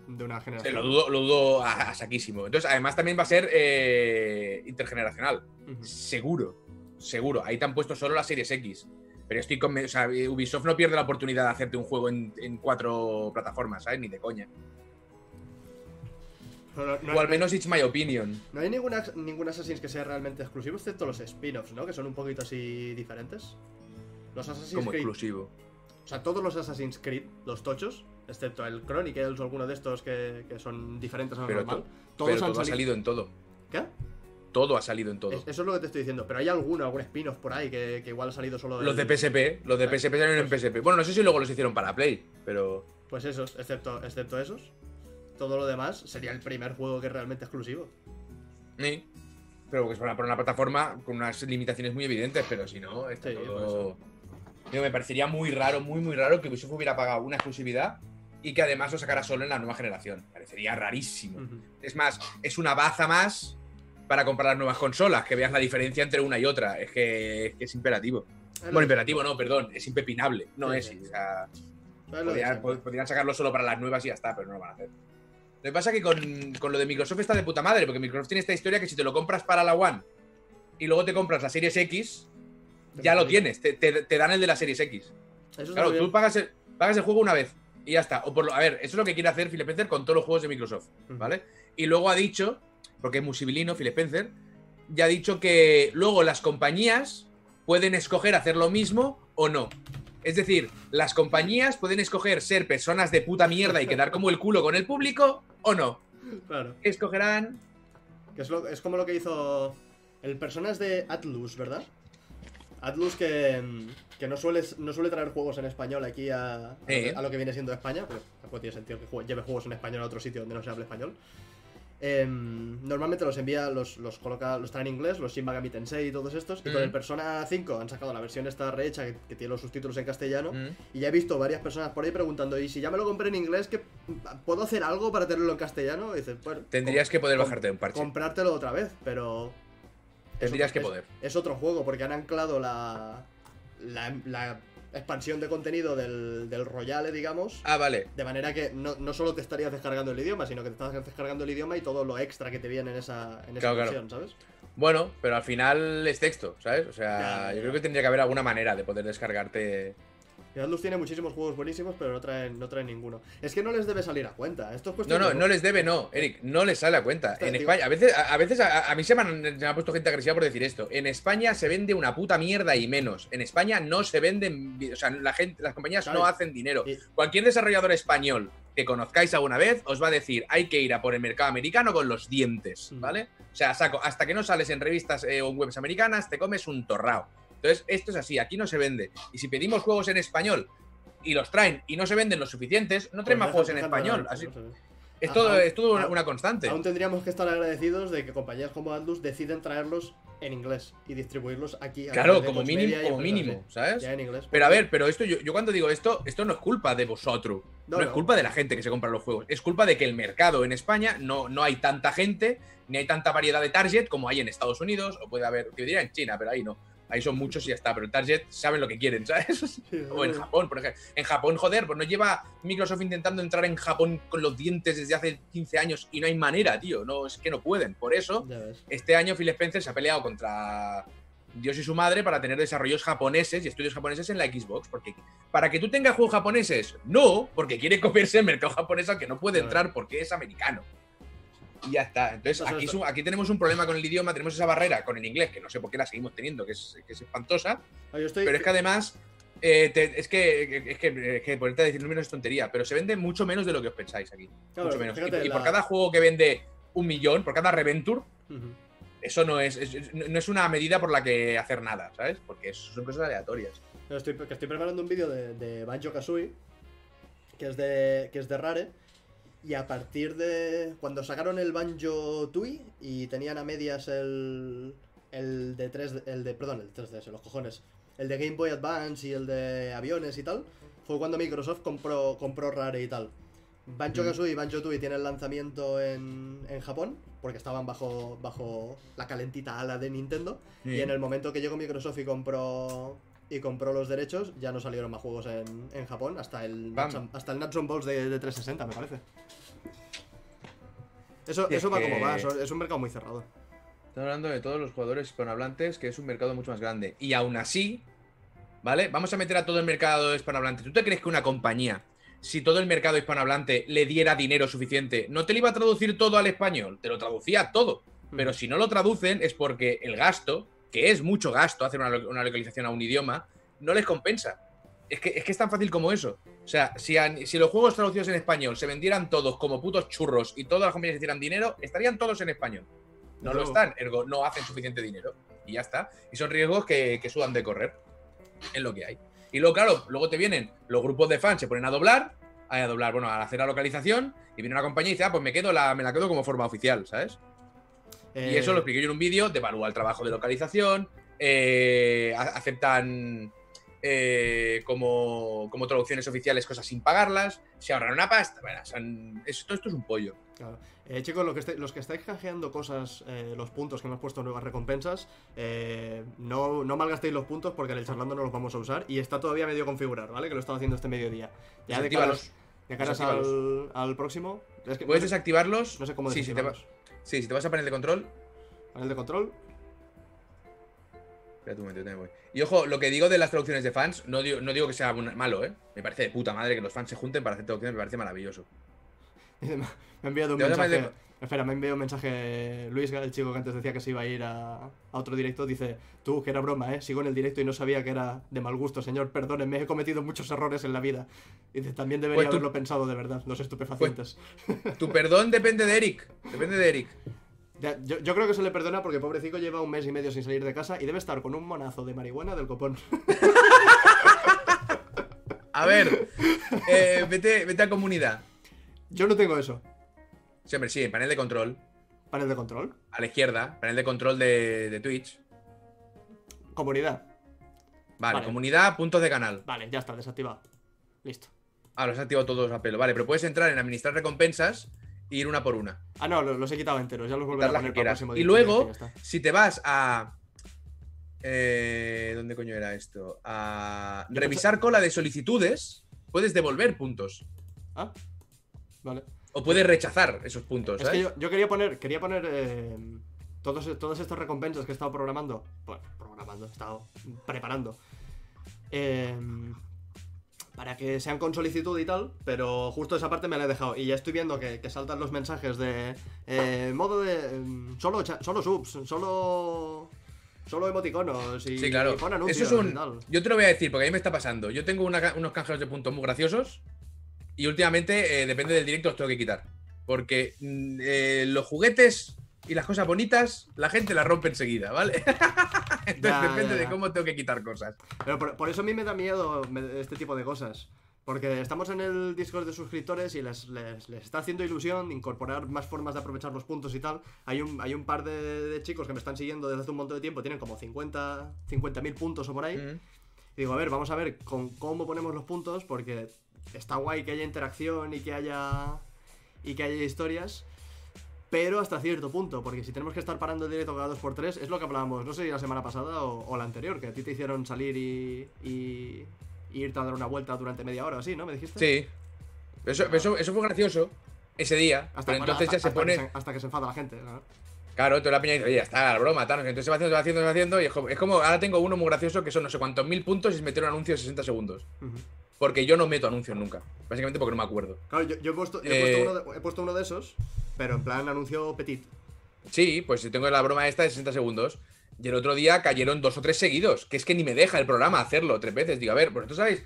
de una generación. Lo dudo, lo dudo a, a saquísimo. Entonces, además también va a ser eh, intergeneracional. Seguro, seguro. Ahí te han puesto solo las series X. Pero estoy con. O sea, Ubisoft no pierde la oportunidad de hacerte un juego en, en cuatro plataformas, ¿sabes? Ni de coña. No, no, no- O al menos it's my opinion. No hay ninguna, ningún Assassin's que sea realmente exclusivo, excepto los spin-offs, ¿no? Que son un poquito así diferentes. Los Assassin's Como Creed. exclusivo. O sea, todos los Assassin's Creed, los tochos, excepto el Chronicles o alguno de estos que, que son diferentes a lo normal. to- todos pero han todo ha salido. salido en todo. ¿Qué? Todo ha salido en todo. Es- Eso es lo que te estoy diciendo. Pero hay alguno, algún spin-off por ahí que, que igual ha salido solo Los de PSP, los de PSP salieron en pues- PSP. Bueno, no sé si luego los hicieron para Play, pero. Pues esos, excepto, excepto esos. Todo lo demás sería el primer juego que es realmente exclusivo. Sí. Pero que es para, para una plataforma con unas limitaciones muy evidentes, pero si no, está Sí, por todo- Digo, me parecería muy raro, muy, muy raro que Ubisoft hubiera pagado una exclusividad y que además lo sacara solo en la nueva generación. Parecería rarísimo. Es más, es una baza más para comprar las nuevas consolas, que veas la diferencia entre una y otra. Es que es, que es imperativo. Bueno, imperativo no, perdón, es impepinable. No Sí, es. sí. O sea, podrían, sacarlo solo para las nuevas y ya está, pero no lo van a hacer. Lo que pasa es que con, con lo de Microsoft está de puta madre, porque Microsoft tiene esta historia que si te lo compras para la One y luego te compras la Series X, ya lo tienes, te, te- te dan el de la Series X. Eso Claro, tú pagas el, pagas el juego una vez y ya está. O por lo, a ver, eso es lo que quiere hacer Phil Spencer con todos los juegos de Microsoft. ¿vale? Y luego ha dicho, porque es muy civilino Phil Spencer, ya ha dicho que luego las compañías pueden escoger hacer lo mismo o no. Es decir, las compañías pueden escoger ser personas de puta mierda y quedar como el culo con el público o no. Claro. ¿Qué escogerán? Que es, lo- es como lo que hizo el personaje de Atlus, ¿verdad? Atlus que, mm, que no, suele, no suele traer juegos en español aquí a, a, Eh. a lo que viene siendo España, pero tampoco tiene sentido que lleve juegos en español a otro sitio donde no se hable español. Em, normalmente los envía, los, los coloca, los trae en inglés, los Shin Megami Tensei y todos estos. Y con Mm. el Persona 5 han sacado la versión esta rehecha que, que tiene los subtítulos en castellano. Mm. Y ya he visto varias personas por ahí preguntando, ¿y si ya me lo compré en inglés, ¿qué, ¿puedo hacer algo para tenerlo en castellano? Y dices, bueno, Tendrías que poder bajarte un parche. Comprártelo otra vez, pero... Tendrías otro- que es- poder. Es, otro juego, porque han anclado la, la, la expansión de contenido del, del Royale, digamos. Ah, vale. De manera que no, no solo te estarías descargando el idioma, sino que te estás descargando el idioma y todo lo extra que te viene en esa, en esa Claro, claro. versión, ¿sabes? Bueno, pero al final es texto, ¿sabes? O sea, Ya, yo creo que tendría que haber alguna manera de poder descargarte. Atlus tiene muchísimos juegos buenísimos, pero no traen, no traen ninguno. Es que no les debe salir a cuenta. Esto es No, cuestión no, de- no les debe, no, Eric, no les sale a cuenta. Está, En España, a veces, a, a veces a, a mí se me, han, se me ha puesto gente agresiva por decir esto. En España se vende una puta mierda y menos. En España no se venden, o sea, la gente, las compañías no hacen dinero. Y- Cualquier desarrollador español que conozcáis alguna vez os va a decir, hay que ir a por el mercado americano con los dientes, Mm. ¿vale? O sea, saco, hasta que no sales en revistas eh, o en webs americanas, te comes un torrao. Entonces, esto es así, aquí no se vende. Y si pedimos juegos en español y los traen y no se venden los suficientes, no traen Pues más juegos en español. Así, es todo, es todo una, constante. Aún tendríamos que estar agradecidos de que compañías como Atlus deciden traerlos en inglés y distribuirlos aquí. Claro, como mínimo, como mínimo. ¿sabes? Ya en inglés. Pero a ver, pero esto yo, yo cuando digo esto, esto no es culpa de vosotros. No, No, es culpa de la gente que se compra los juegos. Es culpa de que el mercado en España no, no hay tanta gente, ni hay tanta variedad de target como hay en Estados Unidos, o puede haber, que diría en China, pero ahí no. Ahí son muchos y ya está. Pero target saben lo que quieren, ¿sabes? O en. Japón, por ejemplo. En Japón, joder, pues no lleva Microsoft intentando entrar en Japón con los dientes desde hace 15 años y no hay manera, tío. No, es que no pueden. Por eso, este año Phil Spencer se ha peleado contra Dios y su madre para tener desarrollos japoneses y estudios japoneses en la Xbox. Porque para que tú tengas juegos japoneses, no, porque quiere comerse el mercado japonés al que no puede entrar porque es americano. Y ya está. Entonces, aquí, aquí tenemos un problema con el idioma, tenemos esa barrera con el inglés, que no sé por qué la seguimos teniendo, que es, que es espantosa. Yo estoy- Pero es que además, eh, te- es, que, es, que, es que ponerte a decir números es tontería, pero se vende mucho menos de lo que os pensáis aquí. Claro, mucho menos. Y, por la- cada juego que vende un millón, por cada Reventure, eso no es, no es una medida por la que hacer nada, ¿sabes? Porque son cosas aleatorias. Estoy, que estoy preparando un vídeo de, de Banjo Kazooie, que es de, que es de Rare. Y a partir de. Cuando sacaron el Banjo Tui y tenían a medias el. El de 3 el de. Perdón, el 3DS, los cojones. El de Game Boy Advance y el de aviones y tal. Fue cuando Microsoft compró, compró Rare y tal. Banjo Mm. Kazooie y Banjo Tui tienen lanzamiento en, en Japón, porque estaban bajo, bajo la calentita ala de Nintendo. Y en el momento que llegó Microsoft y compró y compró los derechos, ya no salieron más juegos en, en Japón, hasta el. Nuts hasta el Nuts and Balls de, de 360, me parece. Eso, eso va que- como va, es un mercado muy cerrado. Estamos hablando de todos los jugadores hispanohablantes, que es un mercado mucho más grande. Y aún así, ¿vale? Vamos a meter a todo el mercado hispanohablante. ¿Tú te crees que una compañía, si todo el mercado hispanohablante le diera dinero suficiente, no te lo iba a traducir todo al español? Te lo traducía todo. Pero si no lo traducen es porque el gasto, que es mucho gasto hacer una, lo- una localización a un idioma, no les compensa. Es que, es que es tan fácil como eso. O sea, si, a- si los juegos traducidos en español se vendieran todos como putos churros y todas las compañías hicieran dinero, estarían todos en español. No lo están, ergo no hacen suficiente dinero. Y ya está. Y son riesgos que, que sudan de correr. Es lo que hay. Y luego, claro, luego te vienen los grupos de fans, se ponen a doblar, a doblar, bueno, a hacer la localización, y viene una compañía y dice, ah, pues me quedo la, me la quedo como forma oficial, ¿sabes? Y Eh, eso lo expliqué yo en un vídeo, devalúa el trabajo de localización, eh, aceptan eh, como, como traducciones oficiales cosas sin pagarlas, se ahorran una pasta. Bueno, son- esto, esto es un pollo. claro. Eh, chicos, lo que estáis- los que estáis canjeando cosas, eh, los puntos que hemos puesto nuevas recompensas, eh, no, no malgastéis los puntos porque en el charlando no los vamos a usar y está todavía medio configurar, ¿vale? Que lo he estado haciendo este mediodía. Ya de caras, de caras al, al próximo. Es que no Puedes sé- desactivarlos. no sé cómo desactivarlos. sí, si te vas a panel de control. Panel de control. Espera un momento, voy. Y ojo, lo que digo de las traducciones de fans, no digo, no digo que sea malo, ¿eh? Me parece de puta madre que los fans se junten para hacer traducciones, me parece maravilloso. me ha enviado un mensaje. Espera, me enviado un mensaje Luis, el chico que antes decía que se iba a ir a, a otro directo. Dice: Tú, que era broma, ¿eh? Sigo en el directo y no sabía que era de mal gusto, señor. Perdónenme, he cometido muchos errores en la vida. Y dice: También debería Pues tú- haberlo pensado de verdad, los estupefacientes. Tu perdón depende de Eric. Depende de Eric. Ya, yo, yo creo que se le perdona porque pobrecito lleva un mes y medio sin salir de casa y debe estar con un monazo de marihuana del copón. A ver, eh, vete, vete a comunidad. Yo no tengo eso. Sí, hombre, sí, en panel de control. Panel de control. A la izquierda, panel de control de, de Twitch. Comunidad. Vale, Vale. comunidad, puntos de canal. Vale, ya está, desactivado. Listo. Ah, los has activado todos a pelo. Vale, pero puedes entrar en administrar recompensas e ir una por una. Ah, no, los, los he quitado enteros, ya los volveré a poner para el próximo Y directo, luego, si te vas a. Eh, ¿Dónde coño era esto? A revisar cola de solicitudes, puedes devolver puntos. Ah, vale. O puedes rechazar esos puntos, Es que ¿sabes? yo, yo quería poner, quería poner eh, todos, todas estas recompensas que he estado programando. Bueno, programando, he estado preparando. eh, para que sean con solicitud y tal, pero justo esa parte me la he dejado. Y ya estoy viendo que, que saltan los mensajes de eh, modo de. mm, Solo, solo subs, solo. Solo emoticonos y, Sí, claro. y Eso es y un. tal. Yo te lo voy a decir, porque a mí me está pasando. Yo tengo una unos canjeros de puntos muy graciosos. Y últimamente, eh, depende del directo, los tengo que quitar. Porque mm, eh, los juguetes y las cosas bonitas, la gente las rompe enseguida, ¿vale? Entonces Ya, depende ya, de cómo tengo que quitar cosas. Pero por, por eso a mí me da miedo me- este tipo de cosas. Porque estamos en el Discord de suscriptores y les, les- les está haciendo ilusión incorporar más formas de aprovechar los puntos y tal. Hay un, hay un par de, de chicos que me están siguiendo desde hace un montón de tiempo, tienen como 50 50.000 puntos o por ahí. Mm. Y digo, a ver, vamos a ver con cómo ponemos los puntos, porque está guay que haya interacción y que haya. y que haya historias. Pero hasta cierto punto, porque si tenemos que estar parando directo cada 2x3, es lo que hablábamos, no sé si la semana pasada o, o la anterior, que a ti te hicieron salir y, y, y irte a dar una vuelta durante media hora o así, ¿no? ¿Me dijiste? Sí. Eso, eso, eso fue gracioso ese día. Hasta, pero entonces hasta- ya se hasta pone. que hasta que se enfada la gente, ¿no? Claro, toda la peña dice, oye, ya está, la broma, tal. Entonces se va haciendo, se va haciendo, se va haciendo. Y es como, ahora tengo uno muy gracioso que son no sé cuántos mil puntos y es meter un anuncio de 60 segundos. Ujú. Porque yo no meto anuncios nunca. Básicamente porque no me acuerdo. Claro, yo, yo he, puesto, yo he, Eh, puesto uno de, he puesto uno de esos, pero en plan anuncio petit. Sí, pues si tengo la broma esta de 60 segundos. Y el otro día cayeron dos o tres seguidos. Que es que ni me deja el programa hacerlo tres veces. Digo, a ver, vosotros sabéis.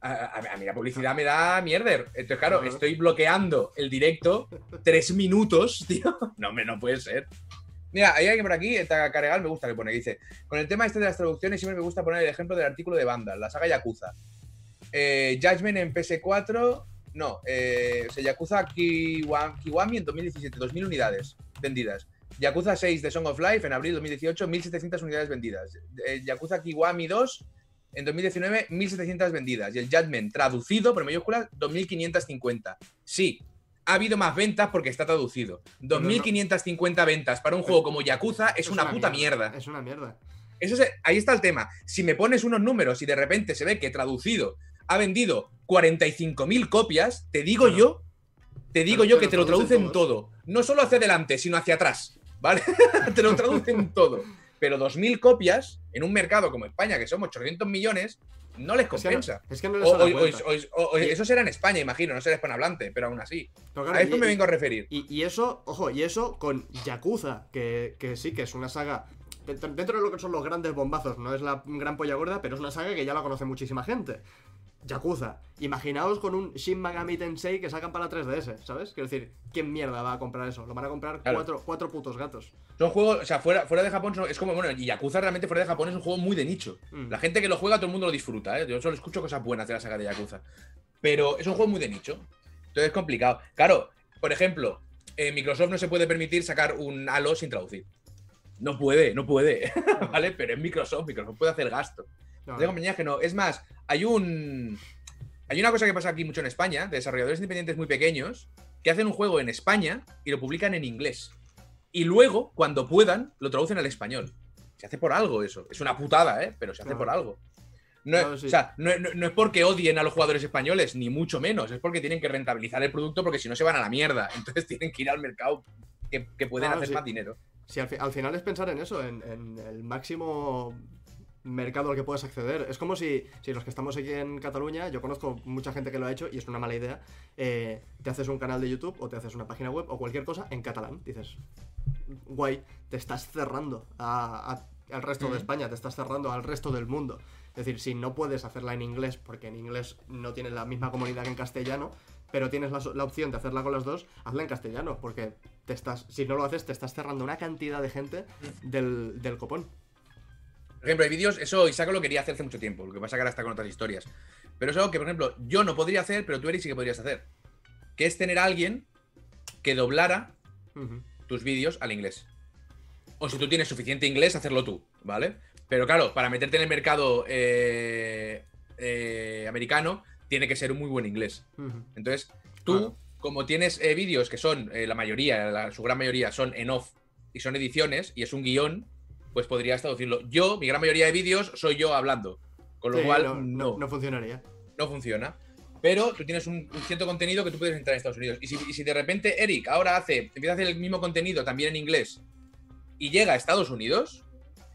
A, a- a mí la publicidad me da mierder. Entonces, claro, estoy bloqueando el directo tres minutos, tío. No, me, no puede ser. Mira, hay alguien por aquí, está Carregal, me gusta que pone, que dice, con el tema este de las traducciones siempre me gusta poner el ejemplo del artículo de Vandal, la saga Yakuza. Eh, Judgment en PS4, no, eh, o sea, Yakuza Kiwa- Kiwami en 2017, 2.000 unidades vendidas. Yakuza 6 de Song of Life en abril 2018, 1.700 unidades vendidas. Eh, Yakuza Kiwami 2 en 2019, 1.700 vendidas. Y el Judgment traducido, por mayúsculas, 2.550. Sí, ha habido más ventas porque está traducido. 2.550 ventas para un juego como Yakuza es, una, puta mierda. Es una mierda. Eso es- ahí está el tema. Si me pones unos números y de repente se ve que traducido ha vendido 45.000 copias, te digo yo, te digo yo que te lo traducen todo. No solo hacia adelante, sino hacia atrás. ¿Vale? te lo traducen todo. Pero 2.000 copias en un mercado como España, que somos 800 millones, no les Es que no, compensa. es que no les o- o- o- eso será en España, imagino, no será hispanohablante, pero aún así. Pero claro, A esto y- me vengo a referir. Y, y eso, ojo, y eso con Yakuza, que, que sí, que es una saga. Dentro de lo que son los grandes bombazos, no es la gran polla gorda, pero es una saga que ya la conoce muchísima gente. Yakuza. Imaginaos con un Shin Megami Tensei que sacan para la 3DS, ¿sabes? Quiero decir, ¿quién mierda va a comprar eso? Lo van a comprar Claro. cuatro, cuatro putos gatos. Son juegos, o sea, fuera, fuera de Japón son- es como, bueno, y Yakuza realmente fuera de Japón es un juego muy de nicho. Mm. La gente que lo juega, todo el mundo lo disfruta, ¿eh? Yo solo escucho cosas buenas de la saga de Yakuza. Pero es un juego muy de nicho. Entonces es complicado. Claro, por ejemplo, eh, Microsoft no se puede permitir sacar un Halo sin traducir. No puede, no puede, ¿vale? Pero es Microsoft, Microsoft puede hacer gasto. No, Hay compañías que no. Es más, hay un. Hay una cosa que pasa aquí mucho en España, de desarrolladores independientes muy pequeños, que hacen un juego en España y lo publican en inglés. Y luego, cuando puedan, lo traducen al español. Se hace por algo eso. Es una putada, ¿eh? Pero se hace Claro. por algo. No, Claro, es- sí. O sea, no, no- no es porque odien a los jugadores españoles, ni mucho menos. Es porque tienen que rentabilizar el producto porque si no se van a la mierda. Entonces tienen que ir al mercado que, que pueden Claro, hacer sí. más dinero. Si al, fi- al final es pensar en eso, en, en el máximo mercado al que puedes acceder. Es como si, si los que estamos aquí en Cataluña, yo conozco mucha gente que lo ha hecho y es una mala idea, eh, te haces un canal de YouTube o te haces una página web o cualquier cosa en catalán. Dices, guay, te estás cerrando a- a- al resto de. España, te estás cerrando al resto del mundo. Es decir, si no puedes hacerla en inglés, porque en inglés no tienes la misma comunidad que en castellano, pero tienes la, la opción de hacerla con las dos, hazla en castellano, porque te estás, si no lo haces, te estás cerrando una cantidad de gente del, del copón. Por ejemplo, hay vídeos, eso Isaac lo quería hacer hace mucho tiempo, lo que pasa que ahora está con otras historias. Pero es algo que, por ejemplo, yo no podría hacer, pero tú, Eric, sí que podrías hacer. Que es tener a alguien que doblara tus vídeos al inglés. O si tú tienes suficiente inglés, hacerlo tú, ¿vale? Pero claro, para meterte en el mercado eh, eh, americano, tiene que ser un muy buen inglés. Entonces, tú, Claro. como tienes eh, vídeos que son, la mayoría, la- su gran mayoría son en off y son ediciones y es un guion, pues podrías traducirlo. Yo, mi gran mayoría de vídeos, soy yo hablando. Con lo Sí, cual, no, no, funcionaría. no funciona. Pero tú tienes un, un cierto contenido que tú puedes entrar en Estados Unidos. Y si, y si de repente Eric ahora hace, empieza a hacer el mismo contenido también en inglés y llega a Estados Unidos,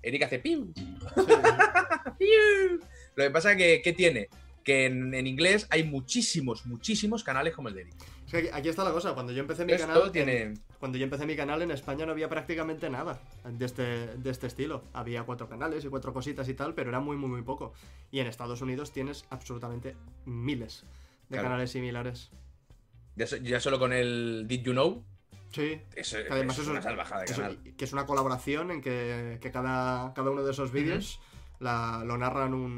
Eric hace piu, piu. Lo que pasa que, ¿qué tiene? Que en, en inglés hay muchísimos, muchísimos canales como el de Eric. Es que aquí, aquí está la cosa. Cuando yo empecé mi Esto canal. en- tiene. Cuando yo empecé mi canal en España no había prácticamente nada de este, de este estilo. Había cuatro canales y cuatro cositas y tal, pero era muy, muy, muy poco. Y en Estados Unidos tienes absolutamente miles de Claro. canales similares. Ya, so- ya solo con el Did You Know, Sí. es, que además es eso- una salvajada de canal. que es una colaboración en que, que cada, cada uno de esos vídeos lo narran un,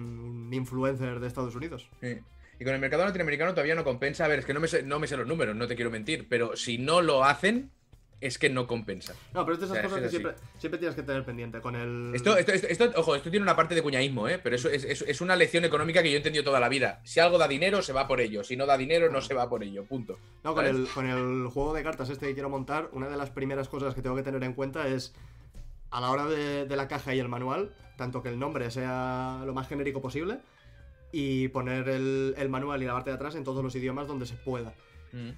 un influencer de Estados Unidos. Sí. Y con el mercado latinoamericano todavía no compensa. A ver, es que no me, sé, no me sé los números, no te quiero mentir, pero si no lo hacen, es que no compensa. No, pero es de esas O sea, cosas es que siempre, siempre tienes que tener pendiente. Con el. Esto, esto, esto, esto- ojo, esto tiene una parte de cuñaísmo, ¿eh? Pero eso es, es- es una lección económica que yo he entendido toda la vida. Si algo da dinero, se va por ello. Si no da dinero, no se va por ello. Punto. No, con el, con el juego de cartas este que quiero montar, una de las primeras cosas que tengo que tener en cuenta es a la hora de, de la caja y el manual, tanto que el nombre sea lo más genérico posible y poner el, el manual y la parte de atrás en todos los idiomas donde se pueda. Mm.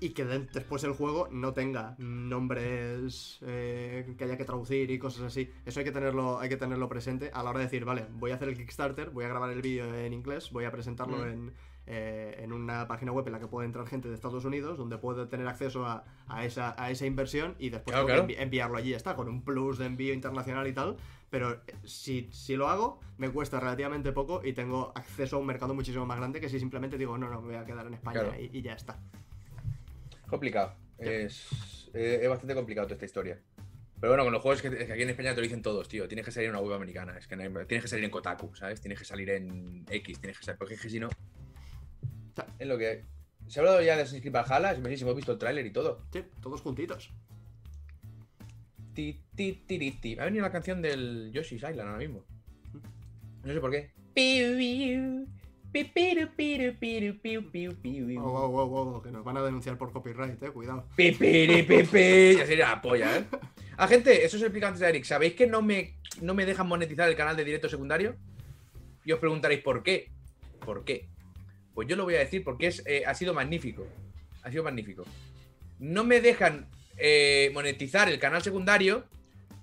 Y que de- después el juego no tenga nombres eh, que haya que traducir y cosas así. Eso hay que tenerlo, hay que tenerlo presente a la hora de decir, vale, voy a hacer el Kickstarter, voy a grabar el vídeo en inglés, voy a presentarlo Mm. en, eh, en una página web en la que puede entrar gente de Estados Unidos, donde puede tener acceso a, a esa, a esa inversión y después Claro, tengo que claro. enviarlo allí, está, con un plus de envío internacional y tal. Pero eh, si, si lo hago, me cuesta relativamente poco y tengo acceso a un mercado muchísimo más grande que si simplemente digo, no, no, me voy a quedar en España Claro. y, y ya está. Complicado. Es, eh, es bastante complicado toda esta historia. Pero bueno, con los juegos que, es que aquí en España te lo dicen todos, tío. Tienes que salir en una web americana. Es que no hay- tienes que salir en Kotaku, ¿sabes? Tienes que salir en X, tienes que salir. Porque es que si no. Es lo que hay. Se ha hablado ya de Assassin's Creed Valhalla, si hemos visto el tráiler y todo. Sí, todos juntitos. Ti, ti, ti. Me ha venido la canción del Yoshi's Island ahora mismo. No sé por qué. Piu, piu, pi, piru. Wow, wow, wow, wow, que nos van a denunciar por copyright, eh, cuidado. Pi, piri, pi, pi. Ya sería la polla, ¿eh? Ah, gente, eso es el antes de Eric. ¿Sabéis que no me, no me dejan monetizar el canal de directo secundario? Y os preguntaréis por qué. ¿Por qué? Pues yo lo voy a decir porque es, eh, ha sido magnífico. Ha sido magnífico. No me dejan eh, monetizar el canal secundario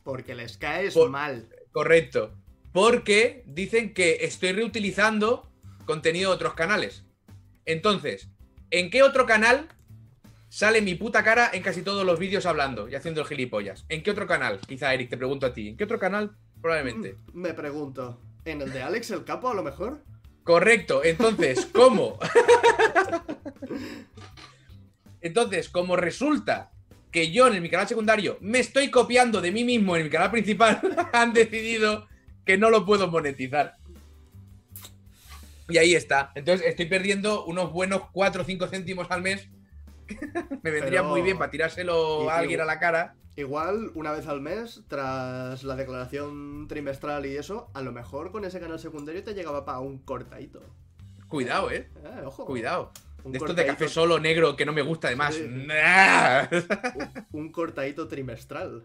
Porque les caes Por- mal. Correcto. Porque dicen que estoy reutilizando contenido de otros canales. Entonces, ¿en qué otro canal sale mi puta cara en casi todos los vídeos hablando y haciendo el gilipollas? ¿En qué otro canal? Quizá, Eric, te pregunto a ti. ¿En qué otro canal? Probablemente. Mm, Me pregunto, ¿en el de Alex el Capo a lo mejor? Correcto. Entonces, ¿cómo? Entonces, como resulta que yo en mi canal secundario me estoy copiando de mí mismo en mi canal principal, han decidido que no lo puedo monetizar. Y ahí está. Entonces estoy perdiendo unos buenos 4 o 5 céntimos al mes. me vendría Pero- muy bien para tirárselo Y- a alguien y- a la cara. Igual, una vez al mes, tras la declaración trimestral y eso, a lo mejor con ese canal secundario te llegaba para un cortadito. Cuidado, eh. Eh, ojo. Cuidado. Un De estos de café solo negro que no me gusta además. Sí. Un cortadito trimestral.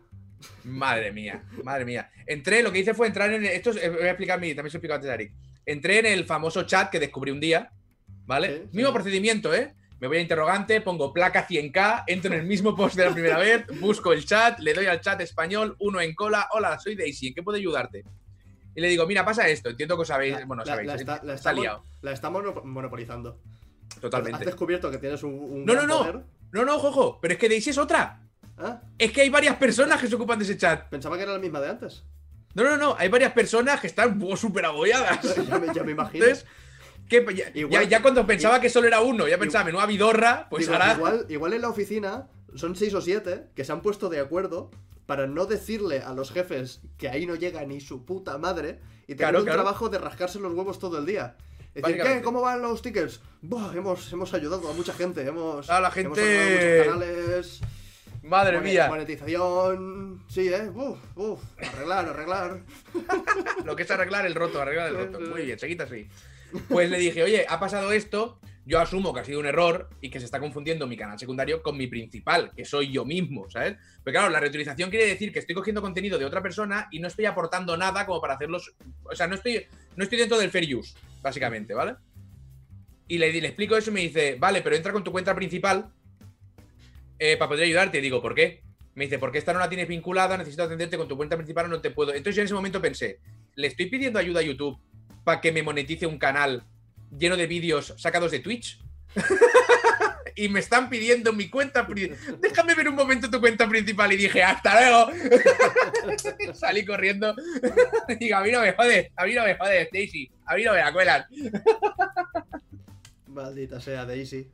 Madre mía, madre mía. Entré, lo que hice fue entrar en. Esto es- eh, voy a explicar mi, también se explicado antes a Eric. Entré en el famoso chat que descubrí un día, ¿vale? Sí, sí. Mismo procedimiento, ¿eh? Me voy a interrogante, pongo placa 100k, entro en el mismo post de la primera vez, busco el chat, le doy al chat español, uno en cola, hola, soy Daisy, ¿en qué puedo ayudarte? Y le digo, mira, pasa esto, entiendo que os sabéis, La- bueno, la- sabéis, la está- la está estamos- liado, La estamos mono- monopolizando. Has totalmente. descubierto que tienes un, un No, no, no. poder. No, no, jojo, pero es que Daisy es otra. Ah, Es que hay varias personas que se ocupan de ese chat. pensaba que era la misma de antes. No, no, no, hay varias personas que están súper agobiadas. ya, me, ya me imagino. Ya, Igual- ya- ya cuando pensaba que solo era uno, ya pensaba, menuda vidorra, pues Digo, ahora. igual, igual en la oficina son seis o siete que se han puesto de acuerdo para no decirle a los jefes que ahí no llega ni su puta madre y tener Claro, un claro. trabajo de rascarse los huevos todo el día. Decir. ¿qué? ¿Cómo van los tickets? Buah, hemos, hemos ayudado a mucha gente. Hemos, A la gente- ayudado a muchos canales. Madre mía. Monetización. Sí, ¿eh? Uf, uf. Arreglar, arreglar. Lo que es arreglar el roto, arreglar el roto. Muy bien, seguid así. Pues le dije, oye, ha pasado esto, yo asumo que ha sido un error y que se está confundiendo mi canal secundario con mi principal, que soy yo mismo, ¿sabes? Pero claro, la reutilización quiere decir que estoy cogiendo contenido de otra persona y no estoy aportando nada como para hacerlos. O sea, no estoy, no estoy dentro del fair use, básicamente, ¿vale? Y le, le explico eso y me dice, vale, pero entra con tu cuenta principal eh, para poder ayudarte. Digo, ¿por qué? Me dice, porque esta no la tienes vinculada, necesito atenderte con tu cuenta principal, no te puedo. Entonces yo en ese momento pensé, ¿le estoy pidiendo ayuda a YouTube para que me monetice un canal lleno de vídeos sacados de Twitch? y me están pidiendo mi cuenta. Déjame ver un momento tu cuenta principal. Y dije, ¡hasta luego! Salí corriendo. Digo, a mí no me jodes, a mí no me jodes, Stacy. A mí no me la cuelan. Maldita sea Daisy.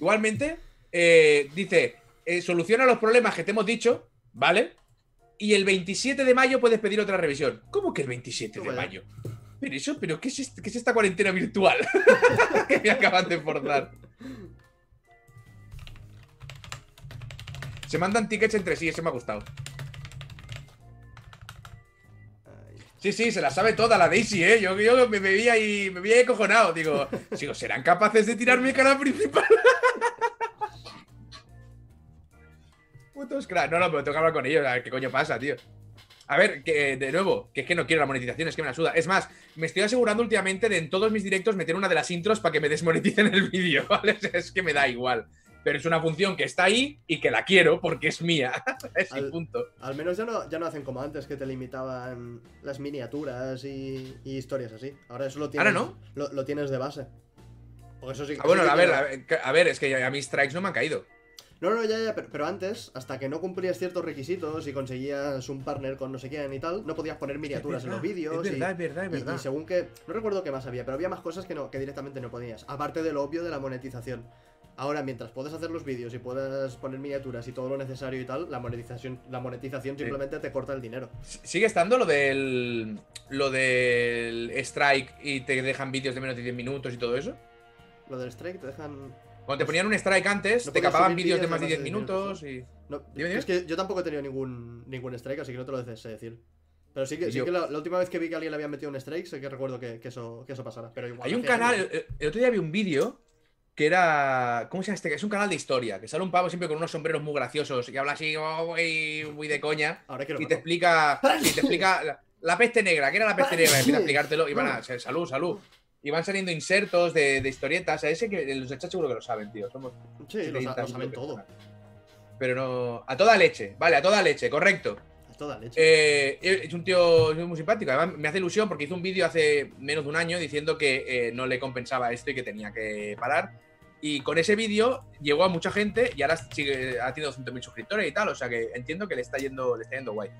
Igualmente, eh, dice, eh, soluciona los problemas que te hemos dicho, ¿vale? Y el 27 de mayo puedes pedir otra revisión. ¿Cómo que el 27 de mayo? Pero eso, pero ¿qué es, qué es esta cuarentena virtual? que me acaban de forzar. Se mandan tickets entre sí, ese me ha gustado. Sí, sí, se la sabe toda la Daisy, ¿eh? Yo, yo me veía ahí, me ahí cojonado. Digo, digo, ¿serán capaces de tirarme canal principal? Putos crack. No, no, pero tengo hablar con ellos, a ver qué coño pasa, tío. A ver, que de nuevo, que es que no quiero la monetización, es que me la suda. Es más, me estoy asegurando últimamente de en todos mis directos meter una de las intros para que me desmoneticen el vídeo, Es que me da igual. Pero es una función que está ahí y que la quiero porque es mía. es Al- el punto. Al menos ya no, ya no hacen como antes, que te limitaban las miniaturas y, y historias así. Ahora eso lo tienes, Ahora no. Lo, lo tienes de base. O eso sí, Ah, bueno, sí a ver, a ver, que- a ver, es que a mí strikes no me han caído. No, no, ya, ya, pero, pero antes, hasta que no cumplías ciertos requisitos y conseguías un partner con no sé quién y tal, no podías poner miniaturas en los vídeos. Es y- verdad, es verdad, es y- verdad. Y, según que. No recuerdo qué más había, pero había más cosas que, no, que directamente no podías. Aparte de lo obvio de la monetización. Ahora, mientras puedes hacer los vídeos y puedas poner miniaturas y todo lo necesario y tal, la monetización, la monetización Sí. simplemente te corta el dinero. Sigue estando lo del. Lo del strike y te dejan vídeos de menos de 10 minutos y todo eso. Lo del strike te dejan. Cuando te ponían un strike antes, No te capaban vídeos de más de 10 minutos y. No, Dime, es que yo tampoco he tenido ningún, ningún strike, así que no te lo sé decir. Pero sí que, sí que la, la última vez que vi que alguien le había metido un strike, sé que recuerdo que, que eso, que eso pasara. Pero igual Hay un canal, el, el otro día vi un vídeo que era. ¿Cómo se llama este? Es un canal de historia, que sale un pavo siempre con unos sombreros muy graciosos y habla así, oh, muy, muy de coña. Ahora quiero Y te explica. Y te explica. La, la peste negra, ¿qué era la peste negra? Y empieza a explicártelo y van a. Salud, salud. Y van saliendo insertos de, de historietas. A ese que los chats seguro que lo saben, tío. Somos. Sí, lo, sa- 70 lo saben todo. personas. Pero no. A toda leche, vale, a toda leche, correcto. A toda leche. Eh, es un tío muy simpático. Además, me hace ilusión porque hizo un vídeo hace menos de un año diciendo que eh, no le compensaba esto y que tenía que parar. Y con ese vídeo llegó a mucha gente y ahora sigue, ha tenido 200.000 suscriptores y tal. O sea que entiendo que le está yendo, le está yendo guay.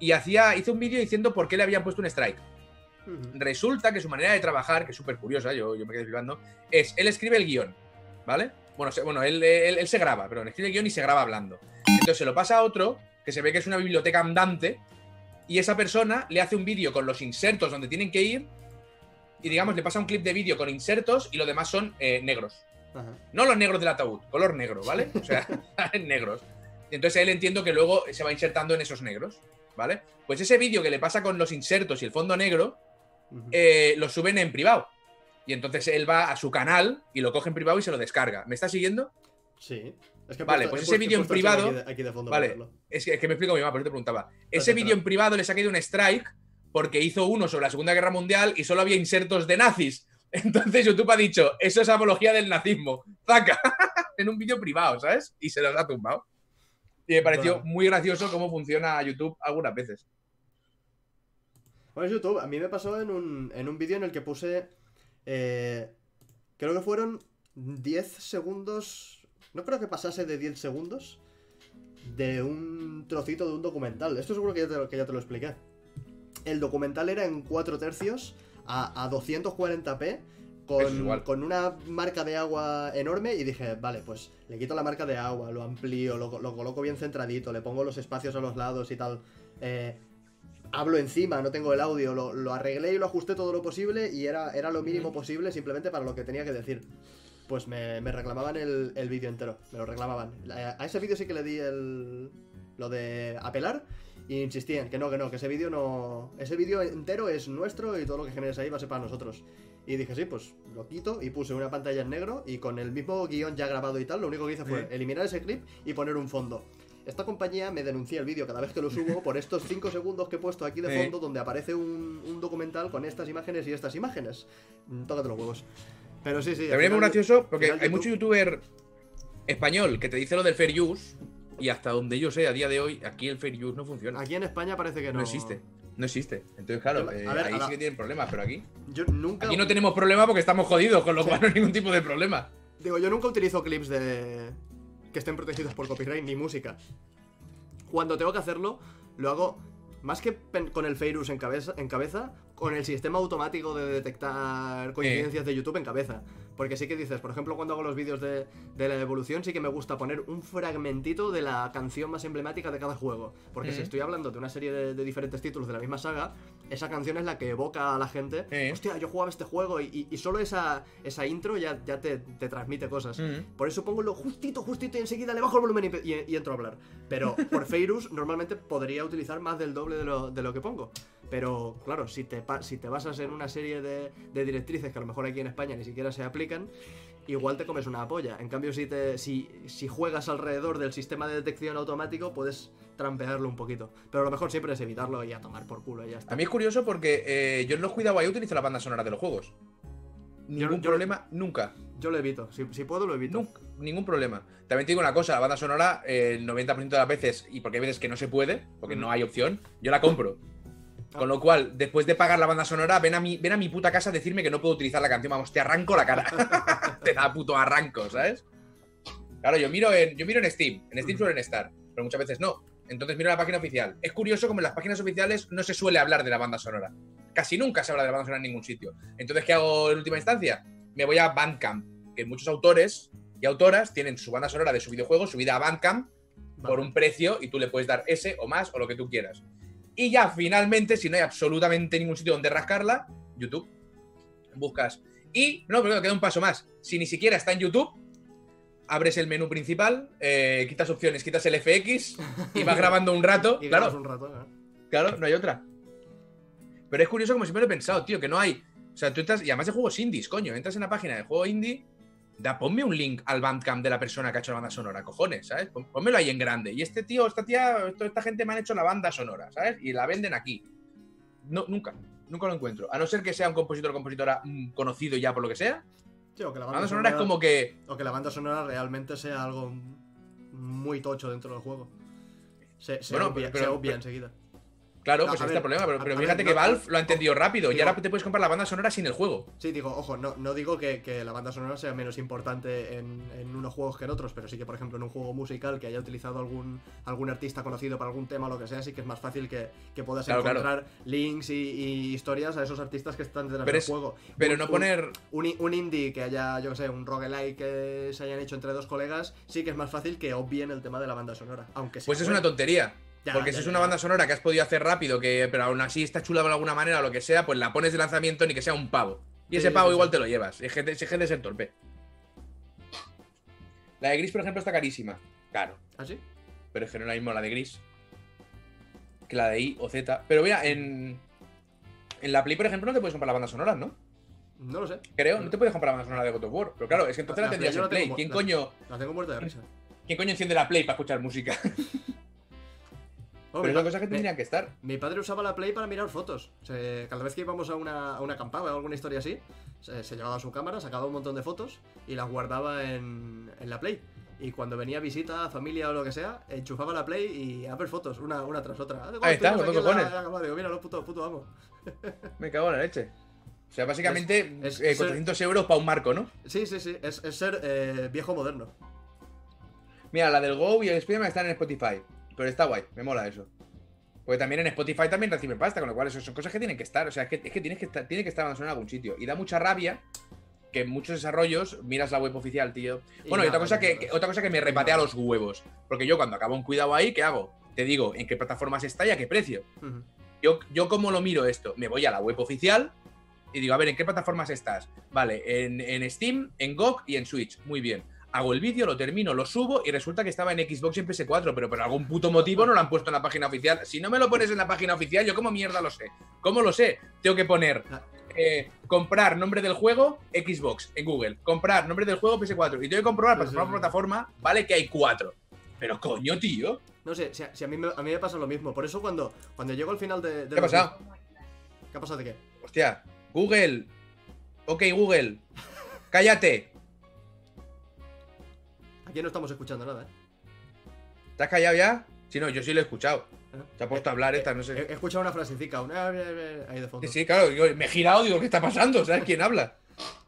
Y hacía, hizo un vídeo diciendo por qué le habían puesto un strike. Resulta que su manera de trabajar, que es súper curiosa, yo, yo me quedé flipando, es él escribe el guion, ¿vale? Bueno, se- bueno él, él- él se graba, pero escribe el guion y se graba hablando. Entonces se lo pasa a otro, que se ve que es una biblioteca andante, y esa persona le hace un vídeo con los insertos donde tienen que ir, y digamos, le pasa un clip de vídeo con insertos y lo demás son eh, negros. Ajá. No los negros del ataúd, color negro, ¿vale? O sea, negros. Entonces él entiendo que luego se va insertando en esos negros, ¿vale? Pues ese vídeo que le pasa con los insertos y el fondo negro, eh, lo suben en privado. Y entonces él va a su canal y lo coge en privado y se lo descarga. ¿Me está siguiendo? Sí. Es que he Vale, pues ese vídeo en privado- Aquí de, aquí de fondo Vale. Es que, es que me explico mi mamá, por eso te preguntaba. Ese vídeo en privado le saqué de un strike porque hizo uno sobre la Segunda Guerra Mundial y solo había insertos de nazis. Entonces YouTube ha dicho, eso es apología del nazismo. ¡Zaca! en un vídeo privado, ¿sabes? Y se los ha tumbado. Y me pareció muy gracioso cómo funciona YouTube algunas veces. Bueno, YouTube. A mí me pasó en un, en un vídeo en el que puse. eh, creo que fueron 10 segundos. No creo que pasase de 10 segundos. De un trocito de un documental. Esto seguro que ya te, lo- que ya te lo expliqué. El documental era en 4 tercios a, a 240p. Eso es Con, igual. con una marca de agua enorme y dije, vale, pues le quito la marca de agua, lo amplío, lo, lo coloco bien centradito, le pongo los espacios a los lados y tal. Eh, hablo encima, no tengo el audio, lo, lo arreglé y lo ajusté todo lo posible y era, era lo mínimo posible simplemente para lo que tenía que decir. Pues me, me reclamaban el, el vídeo entero, me lo reclamaban. A, a ese vídeo sí que le di el, lo de apelar y insistían que no, que no, que ese vídeo no... Ese vídeo entero es nuestro y todo lo que generes ahí va a ser para nosotros. Y dije, sí, pues lo quito y puse una pantalla en negro y con el mismo guion ya grabado y tal, lo único que hice fue eliminar ese clip y poner un fondo. Esta compañía me denuncia el vídeo cada vez que lo subo por estos 5 segundos que he puesto aquí de fondo donde aparece un, un documental con estas imágenes y estas imágenes. Mm, Tócate los huevos. Pero sí, sí. También es muy gracioso porque hay YouTube- mucho youtuber español que te dice lo del fair use y hasta donde yo sé a día de hoy aquí el fair use no funciona. Aquí en España parece que no. no existe. No existe. Entonces, claro, eh, ver, ahí la- sí que tienen problemas, pero aquí. Yo nunca. Aquí no tenemos problema porque estamos jodidos, con lo cual no hay ningún tipo de problema. Digo, yo nunca utilizo clips de. que estén protegidos por copyright ni música. Cuando tengo que hacerlo, lo hago más que con el Fairus en cabeza, en cabeza, con el sistema automático de detectar coincidencias de YouTube en cabeza. Porque sí que dices, por ejemplo, cuando hago los vídeos de, de la evolución, sí que me gusta poner un fragmentito de la canción más emblemática de cada juego. Porque si estoy hablando de una serie de, de diferentes títulos de la misma saga, esa canción es la que evoca a la gente. Sí. Hostia, yo jugaba este juego y, y- y solo esa, esa intro ya, ya te, te transmite cosas. Por eso pongo lo justito, justito y enseguida le bajo el volumen y- y entro a hablar. Pero por Feirus normalmente podría utilizar más del doble de lo, de lo que pongo. Pero claro, si te, si te basas en una serie de, de directrices que a lo mejor aquí en España ni siquiera se aplican, igual te comes una polla. En cambio, si, te, si, si juegas alrededor del sistema de detección automático, puedes trampearlo un poquito. Pero lo mejor siempre es evitarlo y a tomar por culo y ya está. A mí es curioso porque eh, yo en los cuidados ahí utilizo la banda sonora de los juegos. Ningún yo- problema, nunca. Yo lo evito. Si, si puedo, lo evito. Nunca, ningún problema. También te digo una cosa, la banda sonora, eh, el 90% de las veces, y porque hay veces que no se puede, porque no hay opción, yo la compro. Con lo cual, después de pagar la banda sonora, ven a mi, ven a mi puta casa a decirme que no puedo utilizar la canción. Vamos, te arranco la cara. te da puto arranco, ¿sabes? Claro, yo miro en, yo miro en Steam. En Steam suelen estar, pero muchas veces no. Entonces miro la página oficial. Es curioso como en las páginas oficiales no se suele hablar de la banda sonora. Casi nunca se habla de la banda sonora en ningún sitio. Entonces, ¿qué hago en última instancia? Me voy a Bandcamp, que muchos autores y autoras tienen su banda sonora de su videojuego subida a Bandcamp por un precio y tú le puedes dar ese o más o lo que tú quieras. Y ya finalmente, si no hay absolutamente ningún sitio donde rascarla, YouTube. Buscas. Y, no, pero queda un paso más. Si ni siquiera está en YouTube, abres el menú principal, eh, quitas opciones, quitas el FX y vas grabando un rato. Y claro, un rato. Claro, no hay otra. Pero es curioso como siempre lo he pensado, tío, que no hay. O sea, tú estás. Y además de juegos indies, coño. Entras en la página de juego indie. Da, ponme un link al bandcamp de la persona que ha hecho la banda sonora, cojones, ¿sabes? Pónmelo ahí en grande. Y este tío, esta tía, esto- esta gente me han hecho la banda sonora, ¿sabes? Y la venden aquí. No, nunca. Nunca lo encuentro. A no ser que sea un compositor o compositora mm, conocido ya por lo que sea. Sí, o que la La banda sonora es como que. O que la banda sonora realmente sea algo muy tocho dentro del juego. Se, se Bueno, obvia, pero- se obvia pero- enseguida. Claro, No, pues a este ver, problema. Pero, fíjate ver, que Valve lo ha entendido rápido. Y ahora te puedes comprar la banda sonora sin el juego. Sí, digo, ojo, no, no digo que, que la banda sonora sea menos importante en, en unos juegos que en otros, pero sí que, por ejemplo, en un juego musical que haya utilizado algún, algún artista conocido para algún tema o lo que sea, sí que es más fácil que, que puedas Claro, claro. encontrar links y, y historias a esos artistas que están detrás Pero del es- juego. Pero Un- no poner. un, un indie que haya, yo que sé, un roguelike que se hayan hecho entre dos colegas, sí que es más fácil que obvien el tema de la banda sonora. Aunque sea Pues es una tontería. Ya, porque ya, si es una banda sonora que has podido hacer rápido, que pero aún así está chula de alguna manera o lo que sea, pues la pones de lanzamiento ni que sea un pavo. Y Sí, ese pavo igual te lo llevas. Es gente, es de ser torpe. La de gris, por ejemplo, está carísima. Claro. ¿Ah, sí? Pero es que no es la misma la de gris que la de I o Z. Pero mira, en, en la Play, por ejemplo, no te puedes comprar la banda sonora, ¿no? No lo sé. Creo, no te puedes comprar la banda sonora de God of War. Pero claro, es que entonces La- la, tendrías en Play. ¿Quién la- coño, La tengo muerta de risa. ¿Quién coño enciende la Play para escuchar música? Oh, Pero mi son pa- cosas que mi- tendrían que estar. Mi padre usaba la Play para mirar fotos. Cada vez que íbamos a una, a una acampada o alguna historia así, se, se llevaba su cámara, sacaba un montón de fotos y las guardaba en, en la Play. Y cuando venía visita, familia o lo que sea, enchufaba la Play y a ver fotos, una, una tras otra. Ah, Ahí aquí dos en la- la digo, míralo, puto, puto amo. Me cago en la leche. O sea, básicamente, Es- eh, es- 400 euros para un marco, ¿no? Sí, sí, sí, es, es ser eh, viejo moderno. Mira, la del Go y el Spiderman están en Spotify. Pero está guay, me mola eso. Porque también en Spotify también reciben pasta, con lo cual eso son cosas que tienen que estar. O sea, es que, es que tienes que estar, tiene que estar en algún sitio. Y da mucha rabia que en muchos desarrollos miras la web oficial, tío. Bueno, y otra cosa que, otra cosa que me repatea los huevos. Porque yo cuando acabo un cuidado ahí, ¿qué hago? Te digo en qué plataformas está y a qué precio. Yo, yo cómo lo miro esto, me voy a la web oficial y digo, a ver, ¿en qué plataformas estás? Vale, en, en Steam, en GOG y en Switch. Muy bien. Hago el vídeo, lo termino, lo subo y resulta que estaba en Xbox y en PS4, pero por algún puto motivo no lo han puesto en la página oficial. Si no me lo pones en la página oficial, yo como mierda lo sé. ¿Cómo lo sé? Tengo que poner eh, comprar nombre del juego Xbox en Google, comprar nombre del juego PS4 y tengo que comprobar plataforma por sí. plataforma, vale que hay cuatro. Pero coño, tío. No sé, si, a- si a, mí me, a mí me pasa lo mismo. Por eso cuando, cuando llego al final de... de ¿Qué ha pasado? ¿Qué ha pasado de qué? Hostia, Google. Ok, Google. Cállate. Aquí no estamos escuchando nada, ¿eh? ¿Te has callado ya? Si no, yo sí lo he escuchado. ¿Eh? Se ha puesto a hablar esta, no He, sé. he escuchado una frasecica, un... ahí de fondo. Sí, sí, claro, yo me he girado, digo, ¿qué está pasando? ¿Sabes quién habla?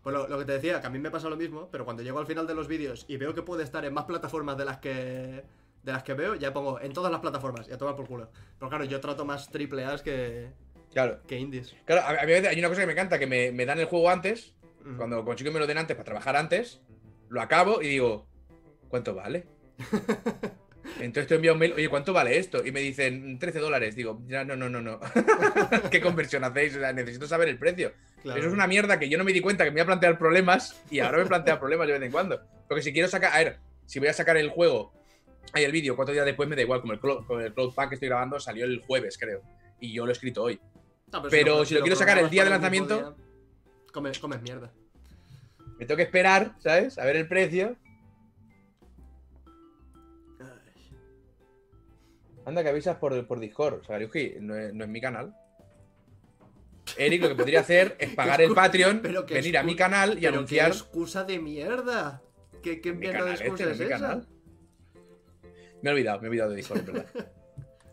Pues lo, lo que te decía, que a mí me pasa lo mismo, pero cuando llego al final de los vídeos y veo que puede estar en más plataformas de las que de las que veo, ya pongo en todas las plataformas, ya toma por culo. Pero claro, yo trato más triple A's que, Claro. que indies. Claro, a a mí hay una cosa que me encanta, que me, me dan el juego antes, Mm. cuando consigo que me lo den antes para trabajar antes, lo acabo y digo, ¿cuánto vale? Entonces te envío un mail, oye, ¿cuánto vale esto? Y me dicen 13 dólares. Digo, ya, no, no, no, no. ¿Qué conversión hacéis? O sea, necesito saber el precio. Claro. Eso es una mierda que yo no me di cuenta que me iba a plantear problemas y ahora me plantea problemas de vez en cuando. Porque si quiero sacar, a ver, si voy a sacar el juego, hay el vídeo, cuatro días después me da igual, como el, cloud, como el Cloud Pack que estoy grabando salió el jueves, creo. Y yo lo he escrito hoy. Ah, pero si lo quiero sacar el día de lanzamiento- día, Comes, comes mierda. Me tengo que esperar, ¿sabes? A ver el precio. Anda, que avisas por, por Discord. O sea, Ryuji, no es, no es mi canal. Eric lo que podría hacer es pagar el Patreon, pero que venir a mi canal y Pero anunciar. qué excusa de mierda. ¿Qué, qué Mi mierda de este, excusa no es esa? canal. Me he olvidado, me he olvidado de Discord, verdad.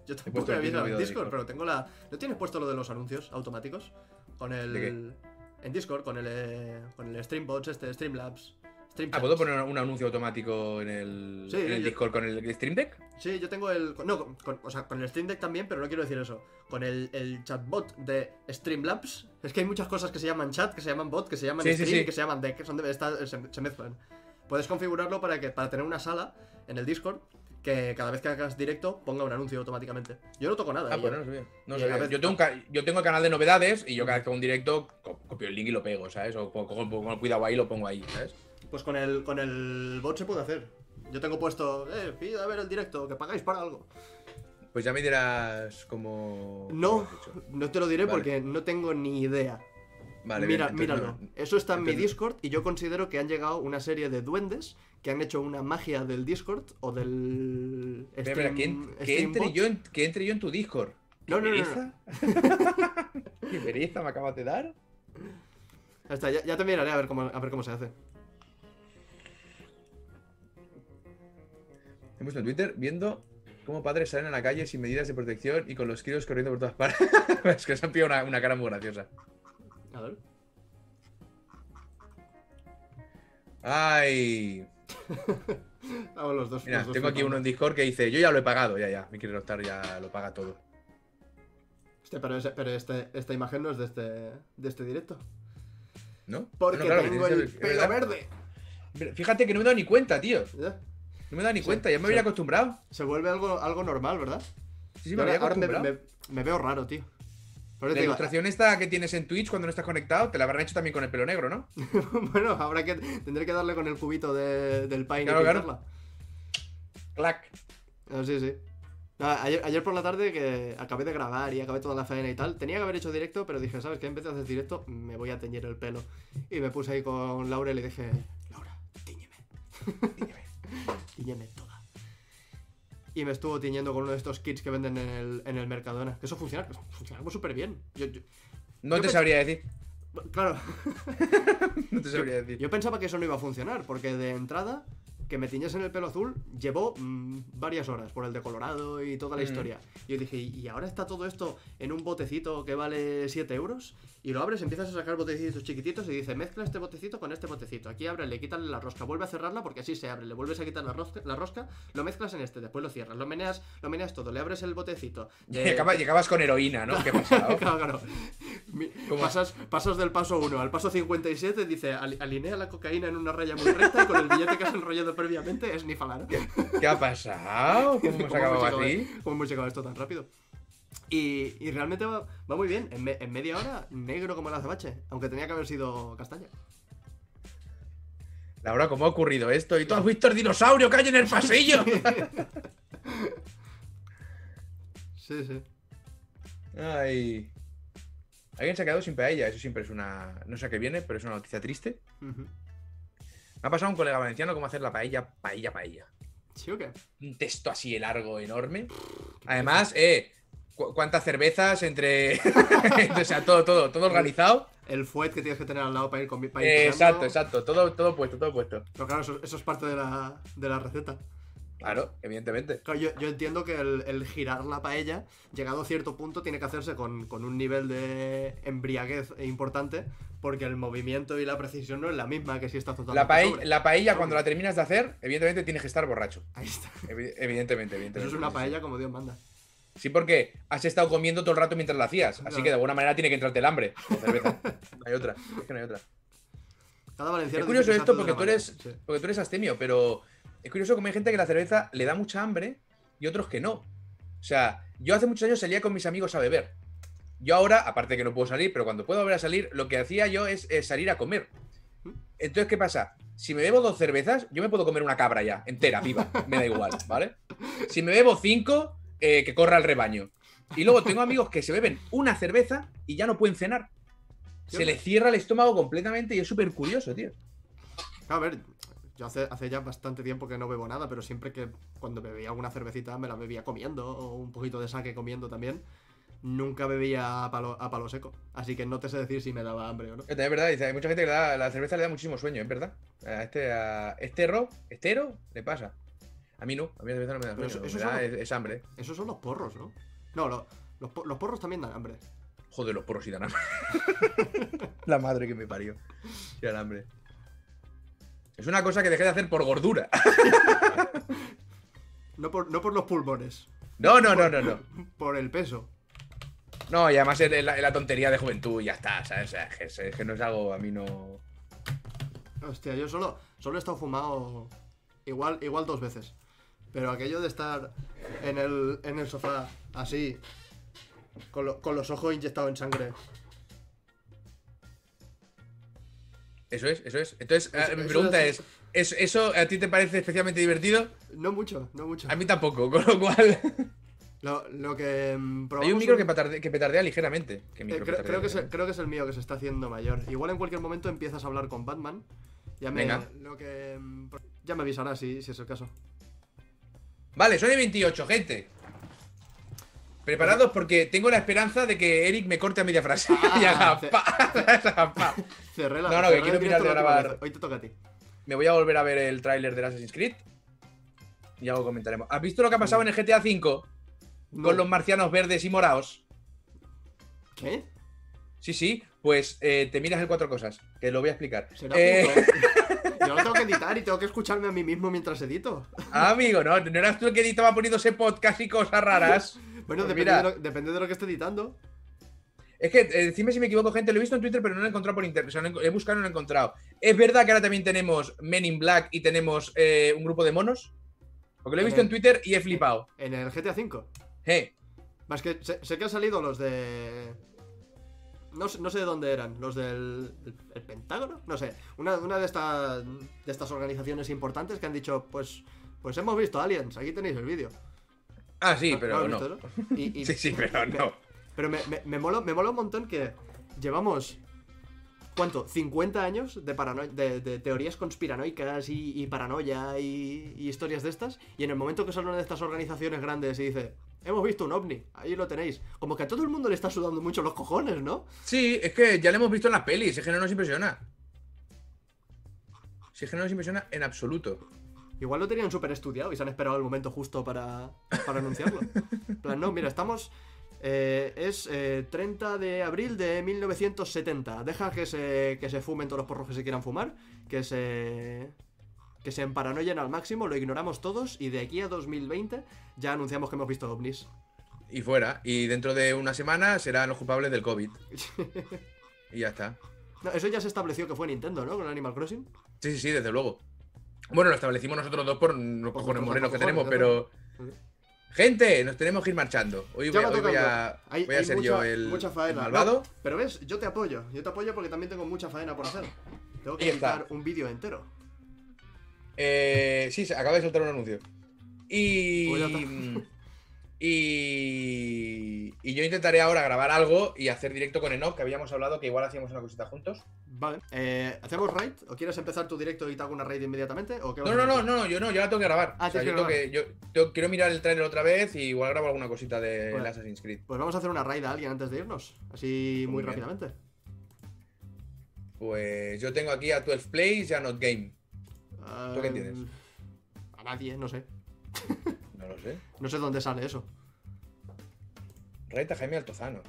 Yo tampoco he visto vídeo en de Discord, Discord. pero tengo la. ¿No tienes puesto lo de los anuncios automáticos? Con el. ¿De qué? En Discord, con el. eh, Con el Streambots, este, Streamlabs. Stream Ah, ¿puedo poner un anuncio automático en el, Sí, en el yo- Discord con el Stream Deck? Sí, yo tengo el. No, con, o sea, con el Stream Deck también, pero no quiero decir eso. Con el, el chatbot de Streamlabs. Es que hay muchas cosas que se llaman chat, que se llaman bot, que se llaman Sí, stream, sí. que se llaman deck, que son de, está- se, se mezclan. Puedes configurarlo para que para tener una sala en el Discord que cada vez que hagas directo ponga un anuncio automáticamente. Yo no toco nada. Ah, y pues no sabía. No Yo, tengo un ca- yo tengo el canal de novedades y yo cada vez que hago un directo co- copio el link y lo pego, ¿sabes? O el cuidado ahí y lo pongo ahí, ¿sabes? Pues con el, con el bot se puede hacer. Yo tengo puesto, eh, pida a ver el directo, que pagáis para algo. Pues ya me dirás cómo. No, no te lo diré Vale. porque no tengo ni idea. Vale, Mira, bien, míralo. no- Eso está en mi Discord y yo considero que han llegado una serie de duendes que han hecho una magia del Discord o del. Espera, espera, que, en- que Stream entre yo en, que entre yo en tu Discord. ¿Qué No, no, no, no. ¿Qué pereza me acabas de dar? Ya está, ya, ya te miraré a ver cómo, a ver cómo se hace. He puesto en Twitter viendo cómo padres salen a la calle sin medidas de protección y con los críos corriendo por todas partes. es que se han pillado una, una cara muy graciosa. A ver. Ay. Vamos los dos. Mira, los dos tengo aquí uno en Discord que dice, yo ya lo he pagado, ya, ya. Mi Rockstar ya lo paga todo. Hostia, pero, ese- pero este, esta imagen no es de este, de este directo. ¿No? Porque No, claro, tengo el pelo verde. Fíjate que no me he dado ni cuenta, tío. Ya. No me he dado ni Sí, cuenta, ya me sí. había acostumbrado. Se vuelve algo, algo normal, ¿verdad? Sí, sí, me había ahora me, acostumbrado. me- me veo raro, tío. La digo, ilustración esta que tienes en Twitch cuando no estás conectado, te la habrán hecho también con el pelo negro, ¿no? bueno, habrá que tendré que darle con el cubito de- del Pine Claro, y claro. Clac. Ah, sí, sí. Ah, ayer, ayer por la tarde que acabé de grabar y acabé toda la faena y tal, tenía que haber hecho directo, pero dije, ¿sabes qué? En vez de hacer directo, me voy a teñir el pelo. Y me puse ahí con Laura y le dije, Laura, tiñeme. Tiñeme toda. Y me estuvo tiñendo con uno de estos kits que venden en el, en el Mercadona. Que eso funciona, funciona súper bien. Yo, yo- No Yo te sabría decir. claro, No te sabría decir. Yo pensaba que eso no iba a funcionar, porque de entrada, que me tiñesen el pelo azul llevó mm, varias horas por el de Colorado y toda la Mm. historia. Y yo dije, ¿y ahora está todo esto en un botecito que vale 7 euros? Y lo abres, empiezas a sacar botecitos chiquititos y dice, mezcla este botecito con este botecito. Aquí abre, le quítale la rosca, vuelve a cerrarla porque así se abre, le vuelves a quitar la rosca, la rosca lo mezclas en este, después lo cierras, lo meneas, lo meneas todo, le abres el botecito. de- Llegabas, llegabas con heroína, ¿no? ¿Qué? Claro, claro. Pasas, pasas del paso 1 al paso 57, dice, "Ali- alinea la cocaína en una raya muy recta y con el billete que has enrollado previamente es ni falar. ¿Qué ha pasado? ¿Cómo hemos acabado así? ¿Cómo hemos llegado a esto tan rápido? Y, y realmente va, va muy bien. En, me- en media hora, negro como el azabache. Aunque tenía que haber sido castaña. Laura, ¿cómo ha ocurrido esto? ¿Y tú has visto el dinosaurio que hay en el pasillo? Sí, sí. Ay. Alguien se ha quedado sin paella. Eso siempre es una. No sé a qué viene, pero es una noticia triste. Ujú. Me ha pasado un colega valenciano cómo hacer la paella, paella, paella. ¿Sí o qué? Un texto así largo, enorme. Además, eh. cu- ¿Cuántas cervezas entre. o sea, todo, todo, todo organizado. El fuet que tienes que tener al lado para ir con Eh, tirando. exacto, exacto. Todo, todo puesto, todo puesto. Pero claro, eso, eso es parte de la, de la receta. Claro, evidentemente. Claro, yo, yo entiendo que el, el girar la paella, llegado a cierto punto, tiene que hacerse con, con un nivel de embriaguez importante, porque el movimiento y la precisión no es la misma que si estás totalmente La, paella, la paella, cuando la terminas de hacer, evidentemente tienes que estar borracho. Ahí está. Evi- Evidentemente, evidentemente. Eso es una paella como Dios manda. Sí, porque has estado comiendo todo el rato mientras la hacías. Así que de alguna manera tiene que entrarte el hambre. cerveza. No hay otra. Es que no hay otra. Cada Es curioso esto porque tú eres, sí. porque tú eres astemio, pero es curioso como hay gente que la cerveza le da mucha hambre y otros que no. O sea, yo hace muchos años salía con mis amigos a beber. Yo ahora, aparte que no puedo salir, pero cuando puedo volver a salir, lo que hacía yo es, eh, salir a comer. Entonces, ¿qué pasa? Si me bebo dos cervezas, yo me puedo comer una cabra ya, entera, viva, me da igual, ¿vale? Si me bebo cinco, eh, que corra el rebaño. Y luego tengo amigos que se beben una cerveza y ya no pueden cenar. Se les cierra el estómago completamente y es súper curioso, tío. A ver, yo hace, hace ya bastante tiempo que no bebo nada, pero siempre que cuando bebía alguna cervecita me la bebía comiendo, o un poquito de saque comiendo también. Nunca bebía a palo, a palo seco. Así que no te sé decir si me daba hambre o no. Es verdad, dice, hay mucha gente que da- la cerveza le da muchísimo sueño, es verdad. A este, a este ro, estero, le pasa. A mí no, a mí la cerveza no me da sueño, eso- me da- es, es hambre. Esos son los porros, ¿no? No, lo- los, los porros también dan hambre. Joder, los poros y dan hambre. la madre que me parió. Sí, dan hambre. Es una cosa que dejé de hacer por gordura. No por, no por los pulmones, No, no, no, no, no. por el peso. No, y además es la, es la tontería de juventud y ya está, ¿sabes? O sea, es que, es- es que no es algo, a mí no... Hostia, yo solo, solo he estado fumado igual, igual dos veces. Pero aquello de estar en el, en el sofá así, con, lo- con los ojos inyectados en sangre. Eso es, eso es. Entonces, Eso- eh, mi eso pregunta es- es, ¿es- ¿eso a ti te parece especialmente divertido? No mucho, no mucho. A mí tampoco, con lo cual... Lo, lo que mm, Hay un micro un- que, petarde- que petardea ligeramente. ¿Qué eh, creo, petardea creo que es, creo que es el mío que se está haciendo mayor. Igual en cualquier momento empiezas a hablar con Batman. Ya me, Venga. lo que, mm, ya me avisará si, si es el caso. Vale, Sony 28, gente. Preparados porque tengo la esperanza de que Eric me corte a media frase. Ah, y haga ce- pa, haga pa. Cerré la, No, no, que cerré quiero mirar de grabar. Hoy te toca a ti. Me voy a volver a ver el tráiler del Assassin's Creed. Y algo comentaremos. ¿Has visto lo que ha pasado en el GTA V No. con los marcianos verdes y morados? ¿Qué? Sí, sí. Pues eh, te miras el cuatro cosas, que lo voy a explicar. ¿Será Eh? Yo lo tengo que editar y tengo que escucharme a mí mismo mientras edito. amigo, no, no eras tú el que editaba poniéndose podcast y cosas raras. Bueno, Pues depende, mira. de lo, depende de lo que esté editando. Es que, eh, decime si me equivoco, gente, lo he visto en Twitter, pero no lo he encontrado por internet. O sea, he buscado y no lo he encontrado. ¿Es verdad que ahora también tenemos Men in Black y tenemos eh, un grupo de monos? Porque lo he visto Eh. en Twitter y he flipado. En el GTA V. Eh, Más que sé, sé que han salido los de. No, sé- no sé de dónde eran. Los del. el- el Pentágono? No sé. Una, una de estas. De estas organizaciones importantes que han dicho, pues. Pues hemos visto aliens, aquí tenéis el vídeo. Ah, sí, ¿Lo- pero no. visto, no? Y- y- Sí, sí, pero no. Pero me, me, me mola, me mola un montón que llevamos. ¿Cuánto? ¿50 años de, parano- de, de teorías conspiranoicas y, y paranoia y, y historias de estas? Y en el momento que sale una de estas organizaciones grandes y dice: Hemos visto un ovni, ahí lo tenéis. Como que a todo el mundo le está sudando mucho los cojones, ¿no? Sí, es que ya lo hemos visto en las pelis, es que no nos impresiona. Si es que no nos impresiona en absoluto. Igual lo tenían súper estudiado y se han esperado el momento justo para, para anunciarlo. En plan, no, mira, estamos. eh, es eh, 30 de abril de 1970. Deja que se, que se fumen todos los porros que se quieran fumar. Que se. Que se emparanoien al máximo, lo ignoramos todos y de aquí a 2020 ya anunciamos que hemos visto ovnis. Y fuera. Y dentro de una semana serán los culpables del COVID. Y ya está. No, eso ya se estableció que fue Nintendo, ¿no? Con Animal Crossing. Sí, sí, sí, desde luego. Bueno, lo establecimos nosotros dos por los cojones morenos que tenemos, pero. Gente, nos tenemos que ir marchando. Hoy voy, hoy a, Hay- voy a hay ser mucha, yo el, mucha faena. el No, malvado. pero ves, yo te apoyo. Yo te apoyo porque también tengo mucha faena por hacer. Tengo que editar un vídeo entero. Eh, sí, acaba de soltar un anuncio. Y. Pues. Y. Y yo intentaré ahora grabar algo y hacer directo con Enoch, que habíamos hablado que igual hacíamos una cosita juntos. Vale. Eh, ¿Hacemos raid? ¿O quieres empezar tu directo y te hago una raid inmediatamente? ¿O qué No, a no, no, no, yo no, yo la tengo que grabar. Ah, o sea, tienes yo, tengo que, yo, yo quiero mirar el trailer otra vez y igual grabo alguna cosita de Bueno. Assassin's Creed. Pues vamos a hacer una raid a alguien antes de irnos. Así muy Muy rápidamente. Pues yo tengo aquí a 12 Plays y a Not Game. ¿Tú qué Eh, tienes? A nadie, no sé. No lo sé. No sé dónde sale eso. Reta Jaime Altozano.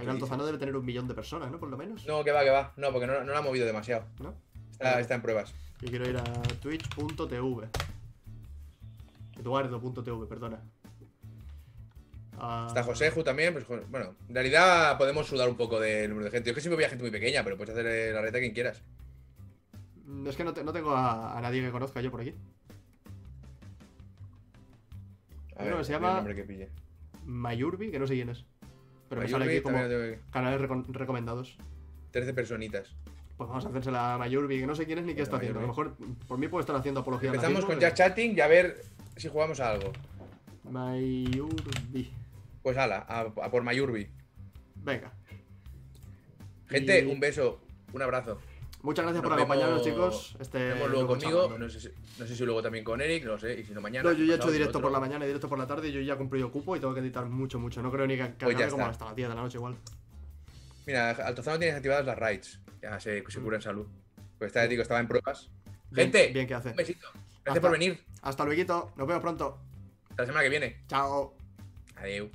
Jaime Altozano debe tener un millón de personas, ¿no? Por lo menos. No, que va, que va. No, porque no, no la ha movido demasiado. ¿No? Está, está en pruebas. Yo quiero ir a twitch.tv. Eduardo.tv, perdona. Ah, Está Joseju también. Pues, bueno, en realidad podemos sudar un poco del número de gente. Yo es que siempre voy a gente muy pequeña, pero puedes hacer la reta quien quieras. mm, Es que no, te- no tengo a, a nadie que conozca yo por aquí. A que se llama-. Mayurbi, que no sé quién es. Pero me sale aquí como canales recom- recomendados. 13 personitas. Pues vamos a hacérsela a Mayurbi, que no sé quién es ni qué está haciendo. A lo mejor por mí puede estar haciendo apología Empezamos con Just Chatting y a ver si jugamos a algo. Mayurbi. Pues ala, a, a por Mayurbi. Venga. Gente, Y- un beso, un abrazo. Muchas gracias Nos por acompañarnos, chicos. Este Nos luego conmigo. No sé, si, no sé si luego también con Eric, no sé. Y si no mañana. No, yo ya he hecho directo otro. por la mañana y directo por la tarde y yo ya he cumplido cupo y tengo que editar mucho, mucho. No creo ni que Pues como hasta las 10 de la noche igual. Mira, Altozano tiene activadas las raids. Ya se, se cura en salud. Pues está, digo, estaba en pruebas. Bien- Gente, Bien que hace. un besito. Gracias Hasta- por venir. Hasta luego. Nos vemos pronto. Hasta la semana que viene. Chao. Adiós.